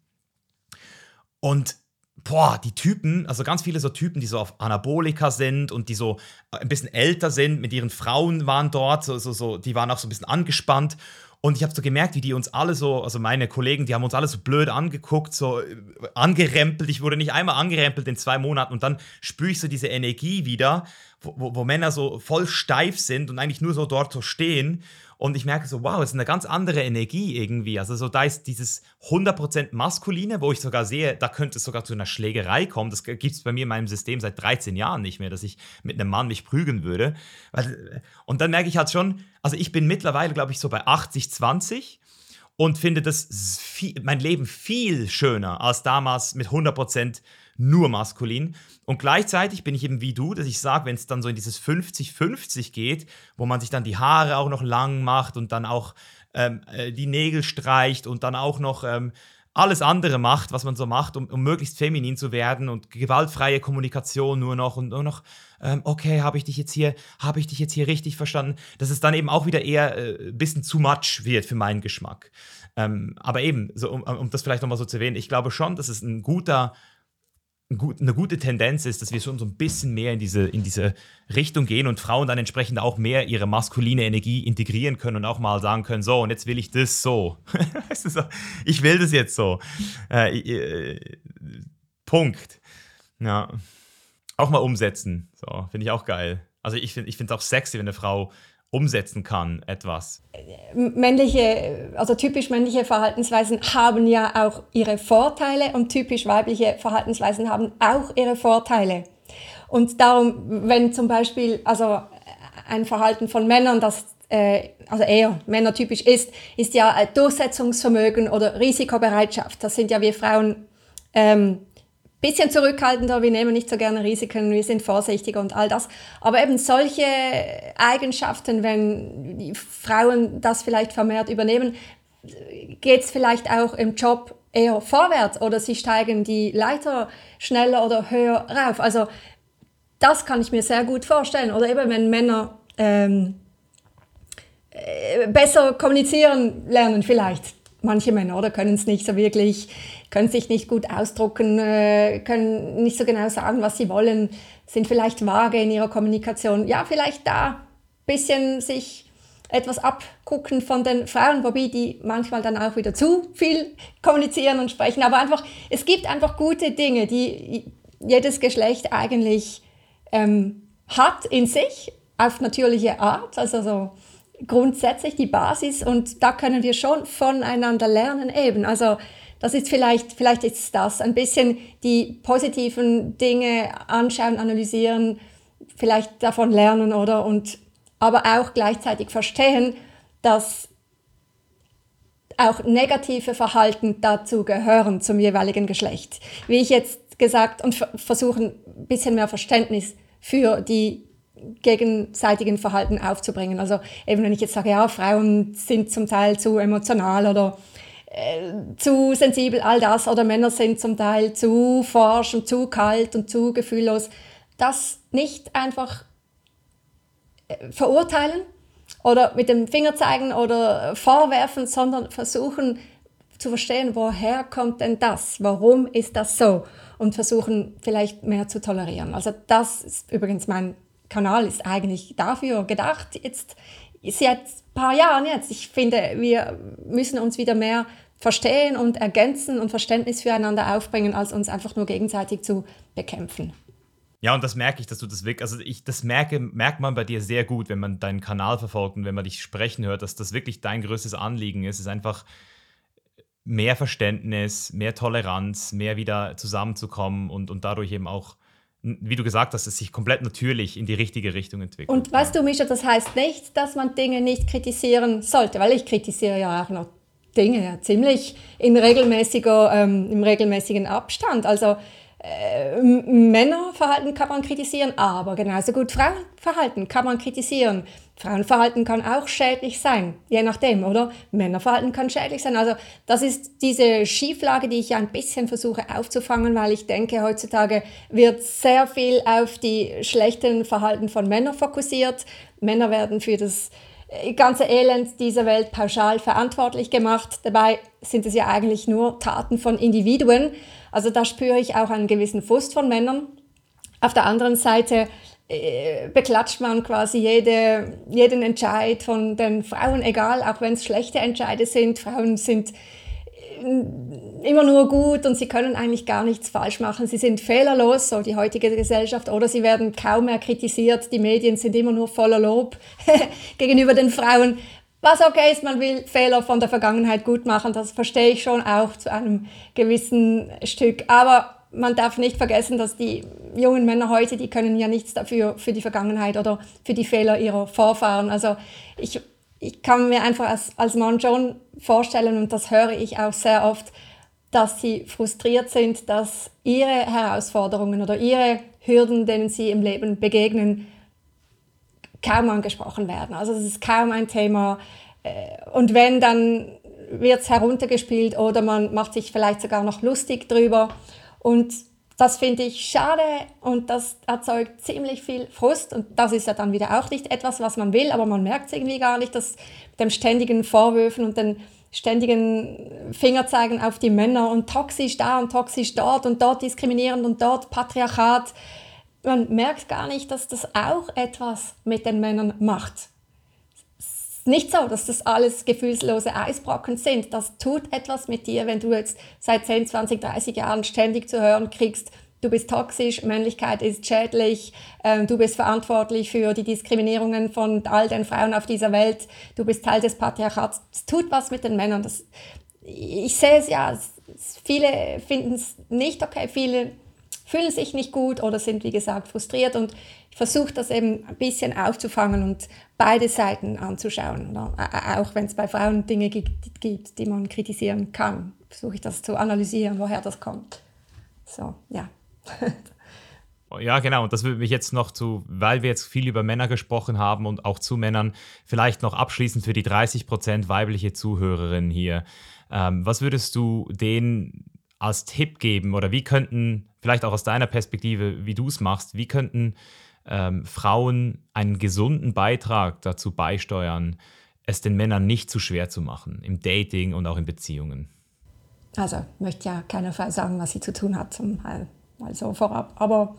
Und boah, die Typen, also ganz viele so Typen, die so auf Anabolika sind und die so äh, ein bisschen älter sind, mit ihren Frauen waren dort, so, so, so, die waren auch so ein bisschen angespannt. Und ich habe so gemerkt, wie die uns alle so, also meine Kollegen, die haben uns alle so blöd angeguckt, so äh, angerempelt. Ich wurde nicht einmal angerempelt in zwei Monaten und dann spüre ich so diese Energie wieder, wo, wo, wo Männer so voll steif sind und eigentlich nur so dort so stehen. Und ich merke so, wow, es ist eine ganz andere Energie irgendwie. Also so da ist dieses 100% Maskuline, wo ich sogar sehe, da könnte es sogar zu einer Schlägerei kommen. Das gibt es bei mir in meinem System seit 13 Jahren nicht mehr, dass ich mit einem Mann mich prügeln würde. Und dann merke ich halt schon, also ich bin mittlerweile, glaube ich, so bei 80, 20 und finde das viel, mein Leben viel schöner als damals mit 100% nur maskulin. Und gleichzeitig bin ich eben wie du, dass ich sage, wenn es dann so in dieses 50-50 geht, wo man sich dann die Haare auch noch lang macht und dann auch ähm, äh, die Nägel streicht und dann auch noch ähm, alles andere macht, was man so macht, um, um möglichst feminin zu werden und gewaltfreie Kommunikation nur noch und nur noch, ähm, okay, habe ich dich jetzt hier, habe ich dich jetzt hier richtig verstanden, dass es dann eben auch wieder eher äh, ein bisschen zu much wird für meinen Geschmack. Ähm, aber eben, so, um, um das vielleicht nochmal so zu erwähnen, ich glaube schon, dass es ein guter eine gute Tendenz ist, dass wir schon so ein bisschen mehr in diese, in diese Richtung gehen und Frauen dann entsprechend auch mehr ihre maskuline Energie integrieren können und auch mal sagen können, so, und jetzt will ich das so. ich will das jetzt so. Äh, äh, Punkt. Ja. Auch mal umsetzen. So, finde ich auch geil. Also ich finde es auch sexy, wenn eine Frau umsetzen kann, etwas? Männliche, also typisch männliche Verhaltensweisen haben ja auch ihre Vorteile und typisch weibliche Verhaltensweisen haben auch ihre Vorteile. Und darum, wenn zum Beispiel also ein Verhalten von Männern, das äh, also eher männertypisch ist, ist ja Durchsetzungsvermögen oder Risikobereitschaft. Das sind ja wir Frauen ähm, bisschen zurückhaltender, wir nehmen nicht so gerne Risiken, wir sind vorsichtiger und all das. Aber eben solche Eigenschaften, wenn die Frauen das vielleicht vermehrt übernehmen, geht es vielleicht auch im Job eher vorwärts oder sie steigen die Leiter schneller oder höher rauf. Also das kann ich mir sehr gut vorstellen. Oder eben wenn Männer ähm, äh, besser kommunizieren lernen vielleicht manche Männer oder können es nicht so wirklich, können sich nicht gut ausdrucken, äh, können nicht so genau sagen, was sie wollen, sind vielleicht vage in ihrer Kommunikation. Ja, vielleicht da ein bisschen sich etwas abgucken von den Frauen, wobei die manchmal dann auch wieder zu viel kommunizieren und sprechen. Aber einfach, es gibt einfach gute Dinge, die jedes Geschlecht eigentlich ähm, hat in sich auf natürliche Art. Also so grundsätzlich die Basis und da können wir schon voneinander lernen eben. Also das ist vielleicht, vielleicht ist das ein bisschen die positiven Dinge anschauen, analysieren, vielleicht davon lernen oder und aber auch gleichzeitig verstehen, dass auch negative Verhalten dazu gehören zum jeweiligen Geschlecht. Wie ich jetzt gesagt und versuchen ein bisschen mehr Verständnis für die gegenseitigen Verhalten aufzubringen. Also eben wenn ich jetzt sage, ja, Frauen sind zum Teil zu emotional oder äh, zu sensibel, all das, oder Männer sind zum Teil zu forsch und zu kalt und zu gefühllos, das nicht einfach äh, verurteilen oder mit dem Finger zeigen oder vorwerfen, sondern versuchen zu verstehen, woher kommt denn das? Warum ist das so? Und versuchen vielleicht mehr zu tolerieren. Also das ist übrigens mein Kanal ist eigentlich dafür gedacht, jetzt seit ein paar Jahren jetzt. Ich finde, wir müssen uns wieder mehr verstehen und ergänzen und Verständnis füreinander aufbringen, als uns einfach nur gegenseitig zu bekämpfen. Ja, und das merke ich, dass du das wirklich, also ich, das merke, merkt man bei dir sehr gut, wenn man deinen Kanal verfolgt und wenn man dich sprechen hört, dass das wirklich dein größtes Anliegen ist. Ist einfach mehr Verständnis, mehr Toleranz, mehr wieder zusammenzukommen und, und dadurch eben auch wie du gesagt hast, es sich komplett natürlich in die richtige Richtung entwickelt. Und weißt du, Mischa, das heißt nicht, dass man Dinge nicht kritisieren sollte, weil ich kritisiere ja auch noch Dinge ja, ziemlich in regelmäßiger, ähm, im regelmäßigen Abstand. Also äh, Männerverhalten kann man kritisieren, aber genauso gut Frauenverhalten kann man kritisieren. Frauenverhalten kann auch schädlich sein, je nachdem, oder? Männerverhalten kann schädlich sein. Also das ist diese Schieflage, die ich ein bisschen versuche aufzufangen, weil ich denke, heutzutage wird sehr viel auf die schlechten Verhalten von Männern fokussiert. Männer werden für das ganze Elend dieser Welt pauschal verantwortlich gemacht. Dabei sind es ja eigentlich nur Taten von Individuen. Also da spüre ich auch einen gewissen Frust von Männern. Auf der anderen Seite äh, beklatscht man quasi jede, jeden Entscheid von den Frauen, egal, auch wenn es schlechte Entscheide sind. Frauen sind äh, immer nur gut und sie können eigentlich gar nichts falsch machen. Sie sind fehlerlos, so die heutige Gesellschaft, oder sie werden kaum mehr kritisiert. Die Medien sind immer nur voller Lob gegenüber den Frauen. Was okay ist, man will Fehler von der Vergangenheit gut machen, das verstehe ich schon auch zu einem gewissen Stück. Aber man darf nicht vergessen, dass die jungen Männer heute, die können ja nichts dafür für die Vergangenheit oder für die Fehler ihrer Vorfahren. Also ich, ich kann mir einfach als, als Mann schon vorstellen, und das höre ich auch sehr oft, dass sie frustriert sind, dass ihre Herausforderungen oder ihre Hürden, denen sie im Leben begegnen, kaum angesprochen werden. Also das ist kaum ein Thema. Äh, und wenn, dann wird es heruntergespielt oder man macht sich vielleicht sogar noch lustig drüber. Und das finde ich schade und das erzeugt ziemlich viel Frust und das ist ja dann wieder auch nicht etwas, was man will, aber man merkt es irgendwie gar nicht, dass mit dem ständigen Vorwürfen und den ständigen Fingerzeigen auf die Männer und toxisch da und toxisch dort und dort diskriminierend und dort Patriarchat, man merkt gar nicht, dass das auch etwas mit den Männern macht. Ist nicht so, dass das alles gefühlslose Eisbrocken sind. Das tut etwas mit dir, wenn du jetzt seit 10, 20, 30 Jahren ständig zu hören kriegst, du bist toxisch, Männlichkeit ist schädlich, äh, du bist verantwortlich für die Diskriminierungen von all den Frauen auf dieser Welt, du bist Teil des Patriarchats. Es tut was mit den Männern. Das, ich sehe es ja, viele finden es nicht okay, viele fühlen sich nicht gut oder sind, wie gesagt, frustriert. Und ich versuche das eben ein bisschen aufzufangen und beide Seiten anzuschauen. Auch wenn es bei Frauen Dinge gibt, die man kritisieren kann, versuche ich das zu analysieren, woher das kommt. So, ja. Ja, genau. Und das würde mich jetzt noch zu, weil wir jetzt viel über Männer gesprochen haben und auch zu Männern, vielleicht noch abschließend für die 30% weibliche Zuhörerinnen hier. Ähm, was würdest du denen als Tipp geben oder wie könnten, vielleicht auch aus deiner Perspektive, wie du es machst, wie könnten ähm, Frauen einen gesunden Beitrag dazu beisteuern, es den Männern nicht zu schwer zu machen, im Dating und auch in Beziehungen? Also möchte ja keiner Frau sagen, was sie zu tun hat, mal, mal so vorab. Aber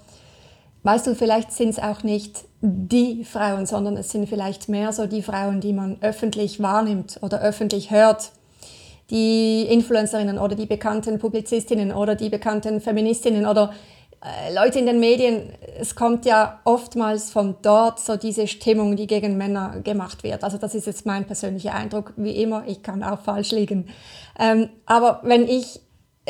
weißt du, vielleicht sind es auch nicht die Frauen, sondern es sind vielleicht mehr so die Frauen, die man öffentlich wahrnimmt oder öffentlich hört die Influencerinnen oder die bekannten Publizistinnen oder die bekannten Feministinnen oder Leute in den Medien, es kommt ja oftmals von dort so diese Stimmung, die gegen Männer gemacht wird. Also das ist jetzt mein persönlicher Eindruck, wie immer, ich kann auch falsch liegen. Ähm, aber wenn ich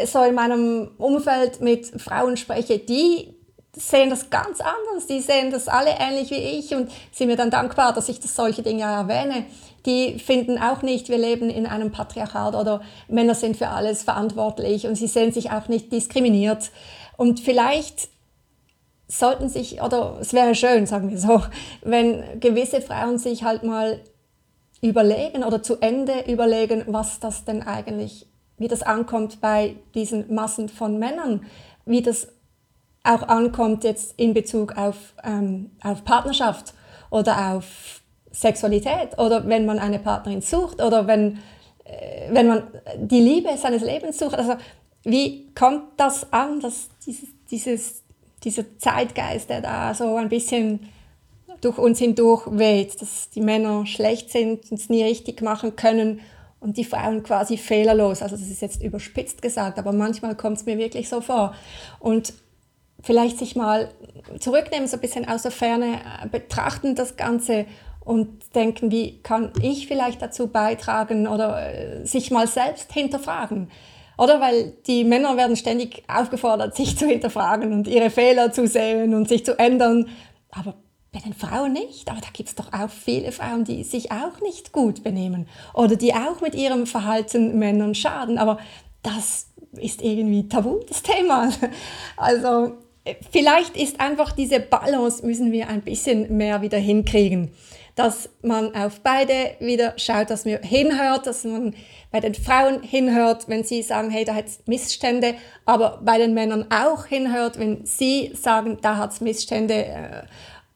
so in meinem Umfeld mit Frauen spreche, die sehen das ganz anders, die sehen das alle ähnlich wie ich und sind mir dann dankbar, dass ich das solche Dinge erwähne die finden auch nicht, wir leben in einem Patriarchat oder Männer sind für alles verantwortlich und sie sehen sich auch nicht diskriminiert. Und vielleicht sollten sich, oder es wäre schön, sagen wir so, wenn gewisse Frauen sich halt mal überlegen oder zu Ende überlegen, was das denn eigentlich, wie das ankommt bei diesen Massen von Männern, wie das auch ankommt jetzt in Bezug auf, ähm, auf Partnerschaft oder auf Sexualität oder wenn man eine Partnerin sucht oder wenn, äh, wenn man die Liebe seines Lebens sucht. Also wie kommt das an, dass dieses, dieses, dieser Zeitgeist, der da so ein bisschen durch uns hindurch weht, dass die Männer schlecht sind und es nie richtig machen können und die Frauen quasi fehlerlos. Also das ist jetzt überspitzt gesagt, aber manchmal kommt es mir wirklich so vor. Und vielleicht sich mal zurücknehmen, so ein bisschen aus der Ferne äh, betrachten das Ganze und denken, wie kann ich vielleicht dazu beitragen oder äh, sich mal selbst hinterfragen. Oder weil die Männer werden ständig aufgefordert, sich zu hinterfragen und ihre Fehler zu sehen und sich zu ändern. Aber bei den Frauen nicht. Aber da gibt es doch auch viele Frauen, die sich auch nicht gut benehmen oder die auch mit ihrem Verhalten Männern schaden. Aber das ist irgendwie tabu, das Thema. Also äh, vielleicht ist einfach diese Balance, müssen wir ein bisschen mehr wieder hinkriegen dass man auf beide wieder schaut, dass man hinhört, dass man bei den Frauen hinhört, wenn sie sagen, hey, da hat es Missstände, aber bei den Männern auch hinhört, wenn sie sagen, da hat es Missstände. Äh,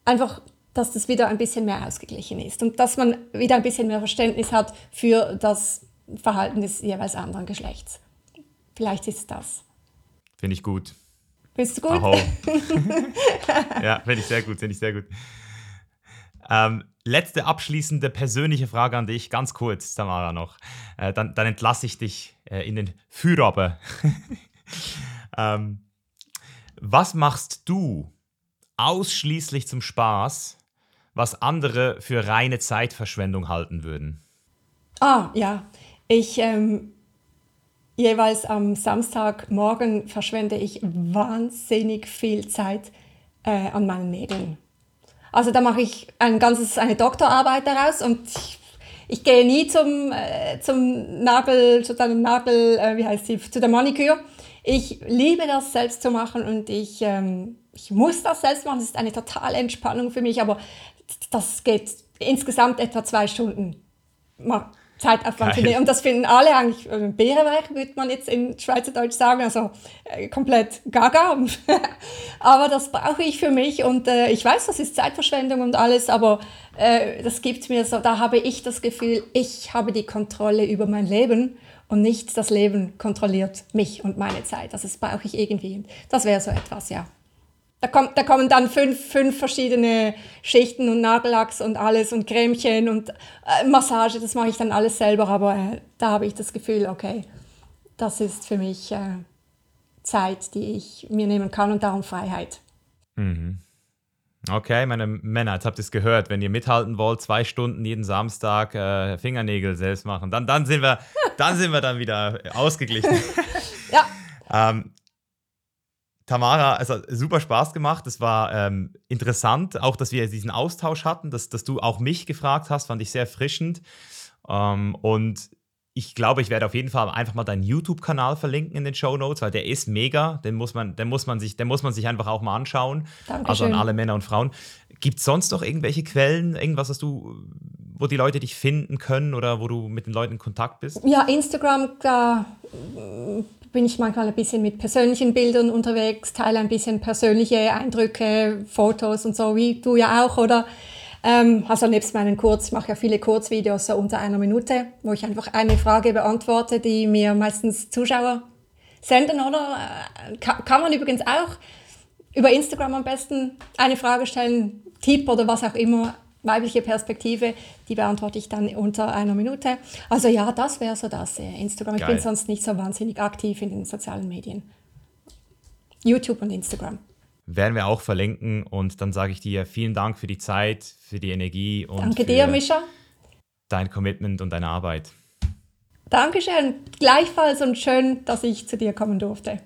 einfach, dass das wieder ein bisschen mehr ausgeglichen ist und dass man wieder ein bisschen mehr Verständnis hat für das Verhalten des jeweils anderen Geschlechts. Vielleicht ist das. Finde ich gut. Bist du gut? ja, finde ich sehr gut, finde ich sehr gut. Ähm, letzte abschließende persönliche Frage an dich, ganz kurz, Tamara, noch. Äh, dann, dann entlasse ich dich äh, in den Führer. ähm, was machst du ausschließlich zum Spaß, was andere für reine Zeitverschwendung halten würden? Ah, ja. Ich ähm, jeweils am Samstagmorgen verschwende ich wahnsinnig viel Zeit äh, an meinen Nägeln. Also da mache ich ein ganzes, eine Doktorarbeit daraus und ich, ich gehe nie zum, äh, zum Nagel, zu deinem Nagel, äh, wie heißt sie, zu der Maniküre. Ich liebe das selbst zu machen und ich, ähm, ich muss das selbst machen. Das ist eine totale Entspannung für mich, aber das geht insgesamt etwa zwei Stunden. Zeitaufwand für mich. Und das finden alle eigentlich, äh, Bärenweich würde man jetzt in Schweizerdeutsch sagen, also äh, komplett gaga. aber das brauche ich für mich und äh, ich weiß, das ist Zeitverschwendung und alles, aber äh, das gibt mir so, da habe ich das Gefühl, ich habe die Kontrolle über mein Leben und nicht das Leben kontrolliert mich und meine Zeit. Also das brauche ich irgendwie. Das wäre so etwas, ja. Da, kommt, da kommen dann fünf, fünf verschiedene Schichten und Nagellacks und alles und Cremchen und äh, Massage, das mache ich dann alles selber, aber äh, da habe ich das Gefühl, okay, das ist für mich äh, Zeit, die ich mir nehmen kann und darum Freiheit. Mhm. Okay, meine Männer, jetzt habt ihr es gehört. Wenn ihr mithalten wollt, zwei Stunden jeden Samstag äh, Fingernägel selbst machen, dann, dann, sind wir, dann sind wir dann wieder ausgeglichen. ja. ähm, Tamara, es hat super Spaß gemacht. Es war ähm, interessant, auch dass wir diesen Austausch hatten, dass, dass du auch mich gefragt hast, fand ich sehr erfrischend. Ähm, und ich glaube, ich werde auf jeden Fall einfach mal deinen YouTube-Kanal verlinken in den Show Notes, weil der ist mega. Den muss man, den muss man sich, den muss man sich einfach auch mal anschauen. Dankeschön. Also an alle Männer und Frauen. Gibt es sonst noch irgendwelche Quellen, irgendwas, was du, wo die Leute dich finden können oder wo du mit den Leuten in Kontakt bist? Ja, Instagram, da bin ich manchmal ein bisschen mit persönlichen Bildern unterwegs, teile ein bisschen persönliche Eindrücke, Fotos und so, wie du ja auch, oder? Ähm, also nebst meinen Kurz, ich mache ja viele Kurzvideos so unter einer Minute, wo ich einfach eine Frage beantworte, die mir meistens Zuschauer senden, oder? Äh, kann, kann man übrigens auch über Instagram am besten eine Frage stellen, Tipp oder was auch immer, weibliche Perspektive, die beantworte ich dann unter einer Minute. Also ja, das wäre so das, äh, Instagram. Ich Geil. bin sonst nicht so wahnsinnig aktiv in den sozialen Medien. YouTube und Instagram. Werden wir auch verlinken und dann sage ich dir vielen Dank für die Zeit, für die Energie und Danke dir, Mischa. Dein Commitment und deine Arbeit. Dankeschön, gleichfalls und schön, dass ich zu dir kommen durfte.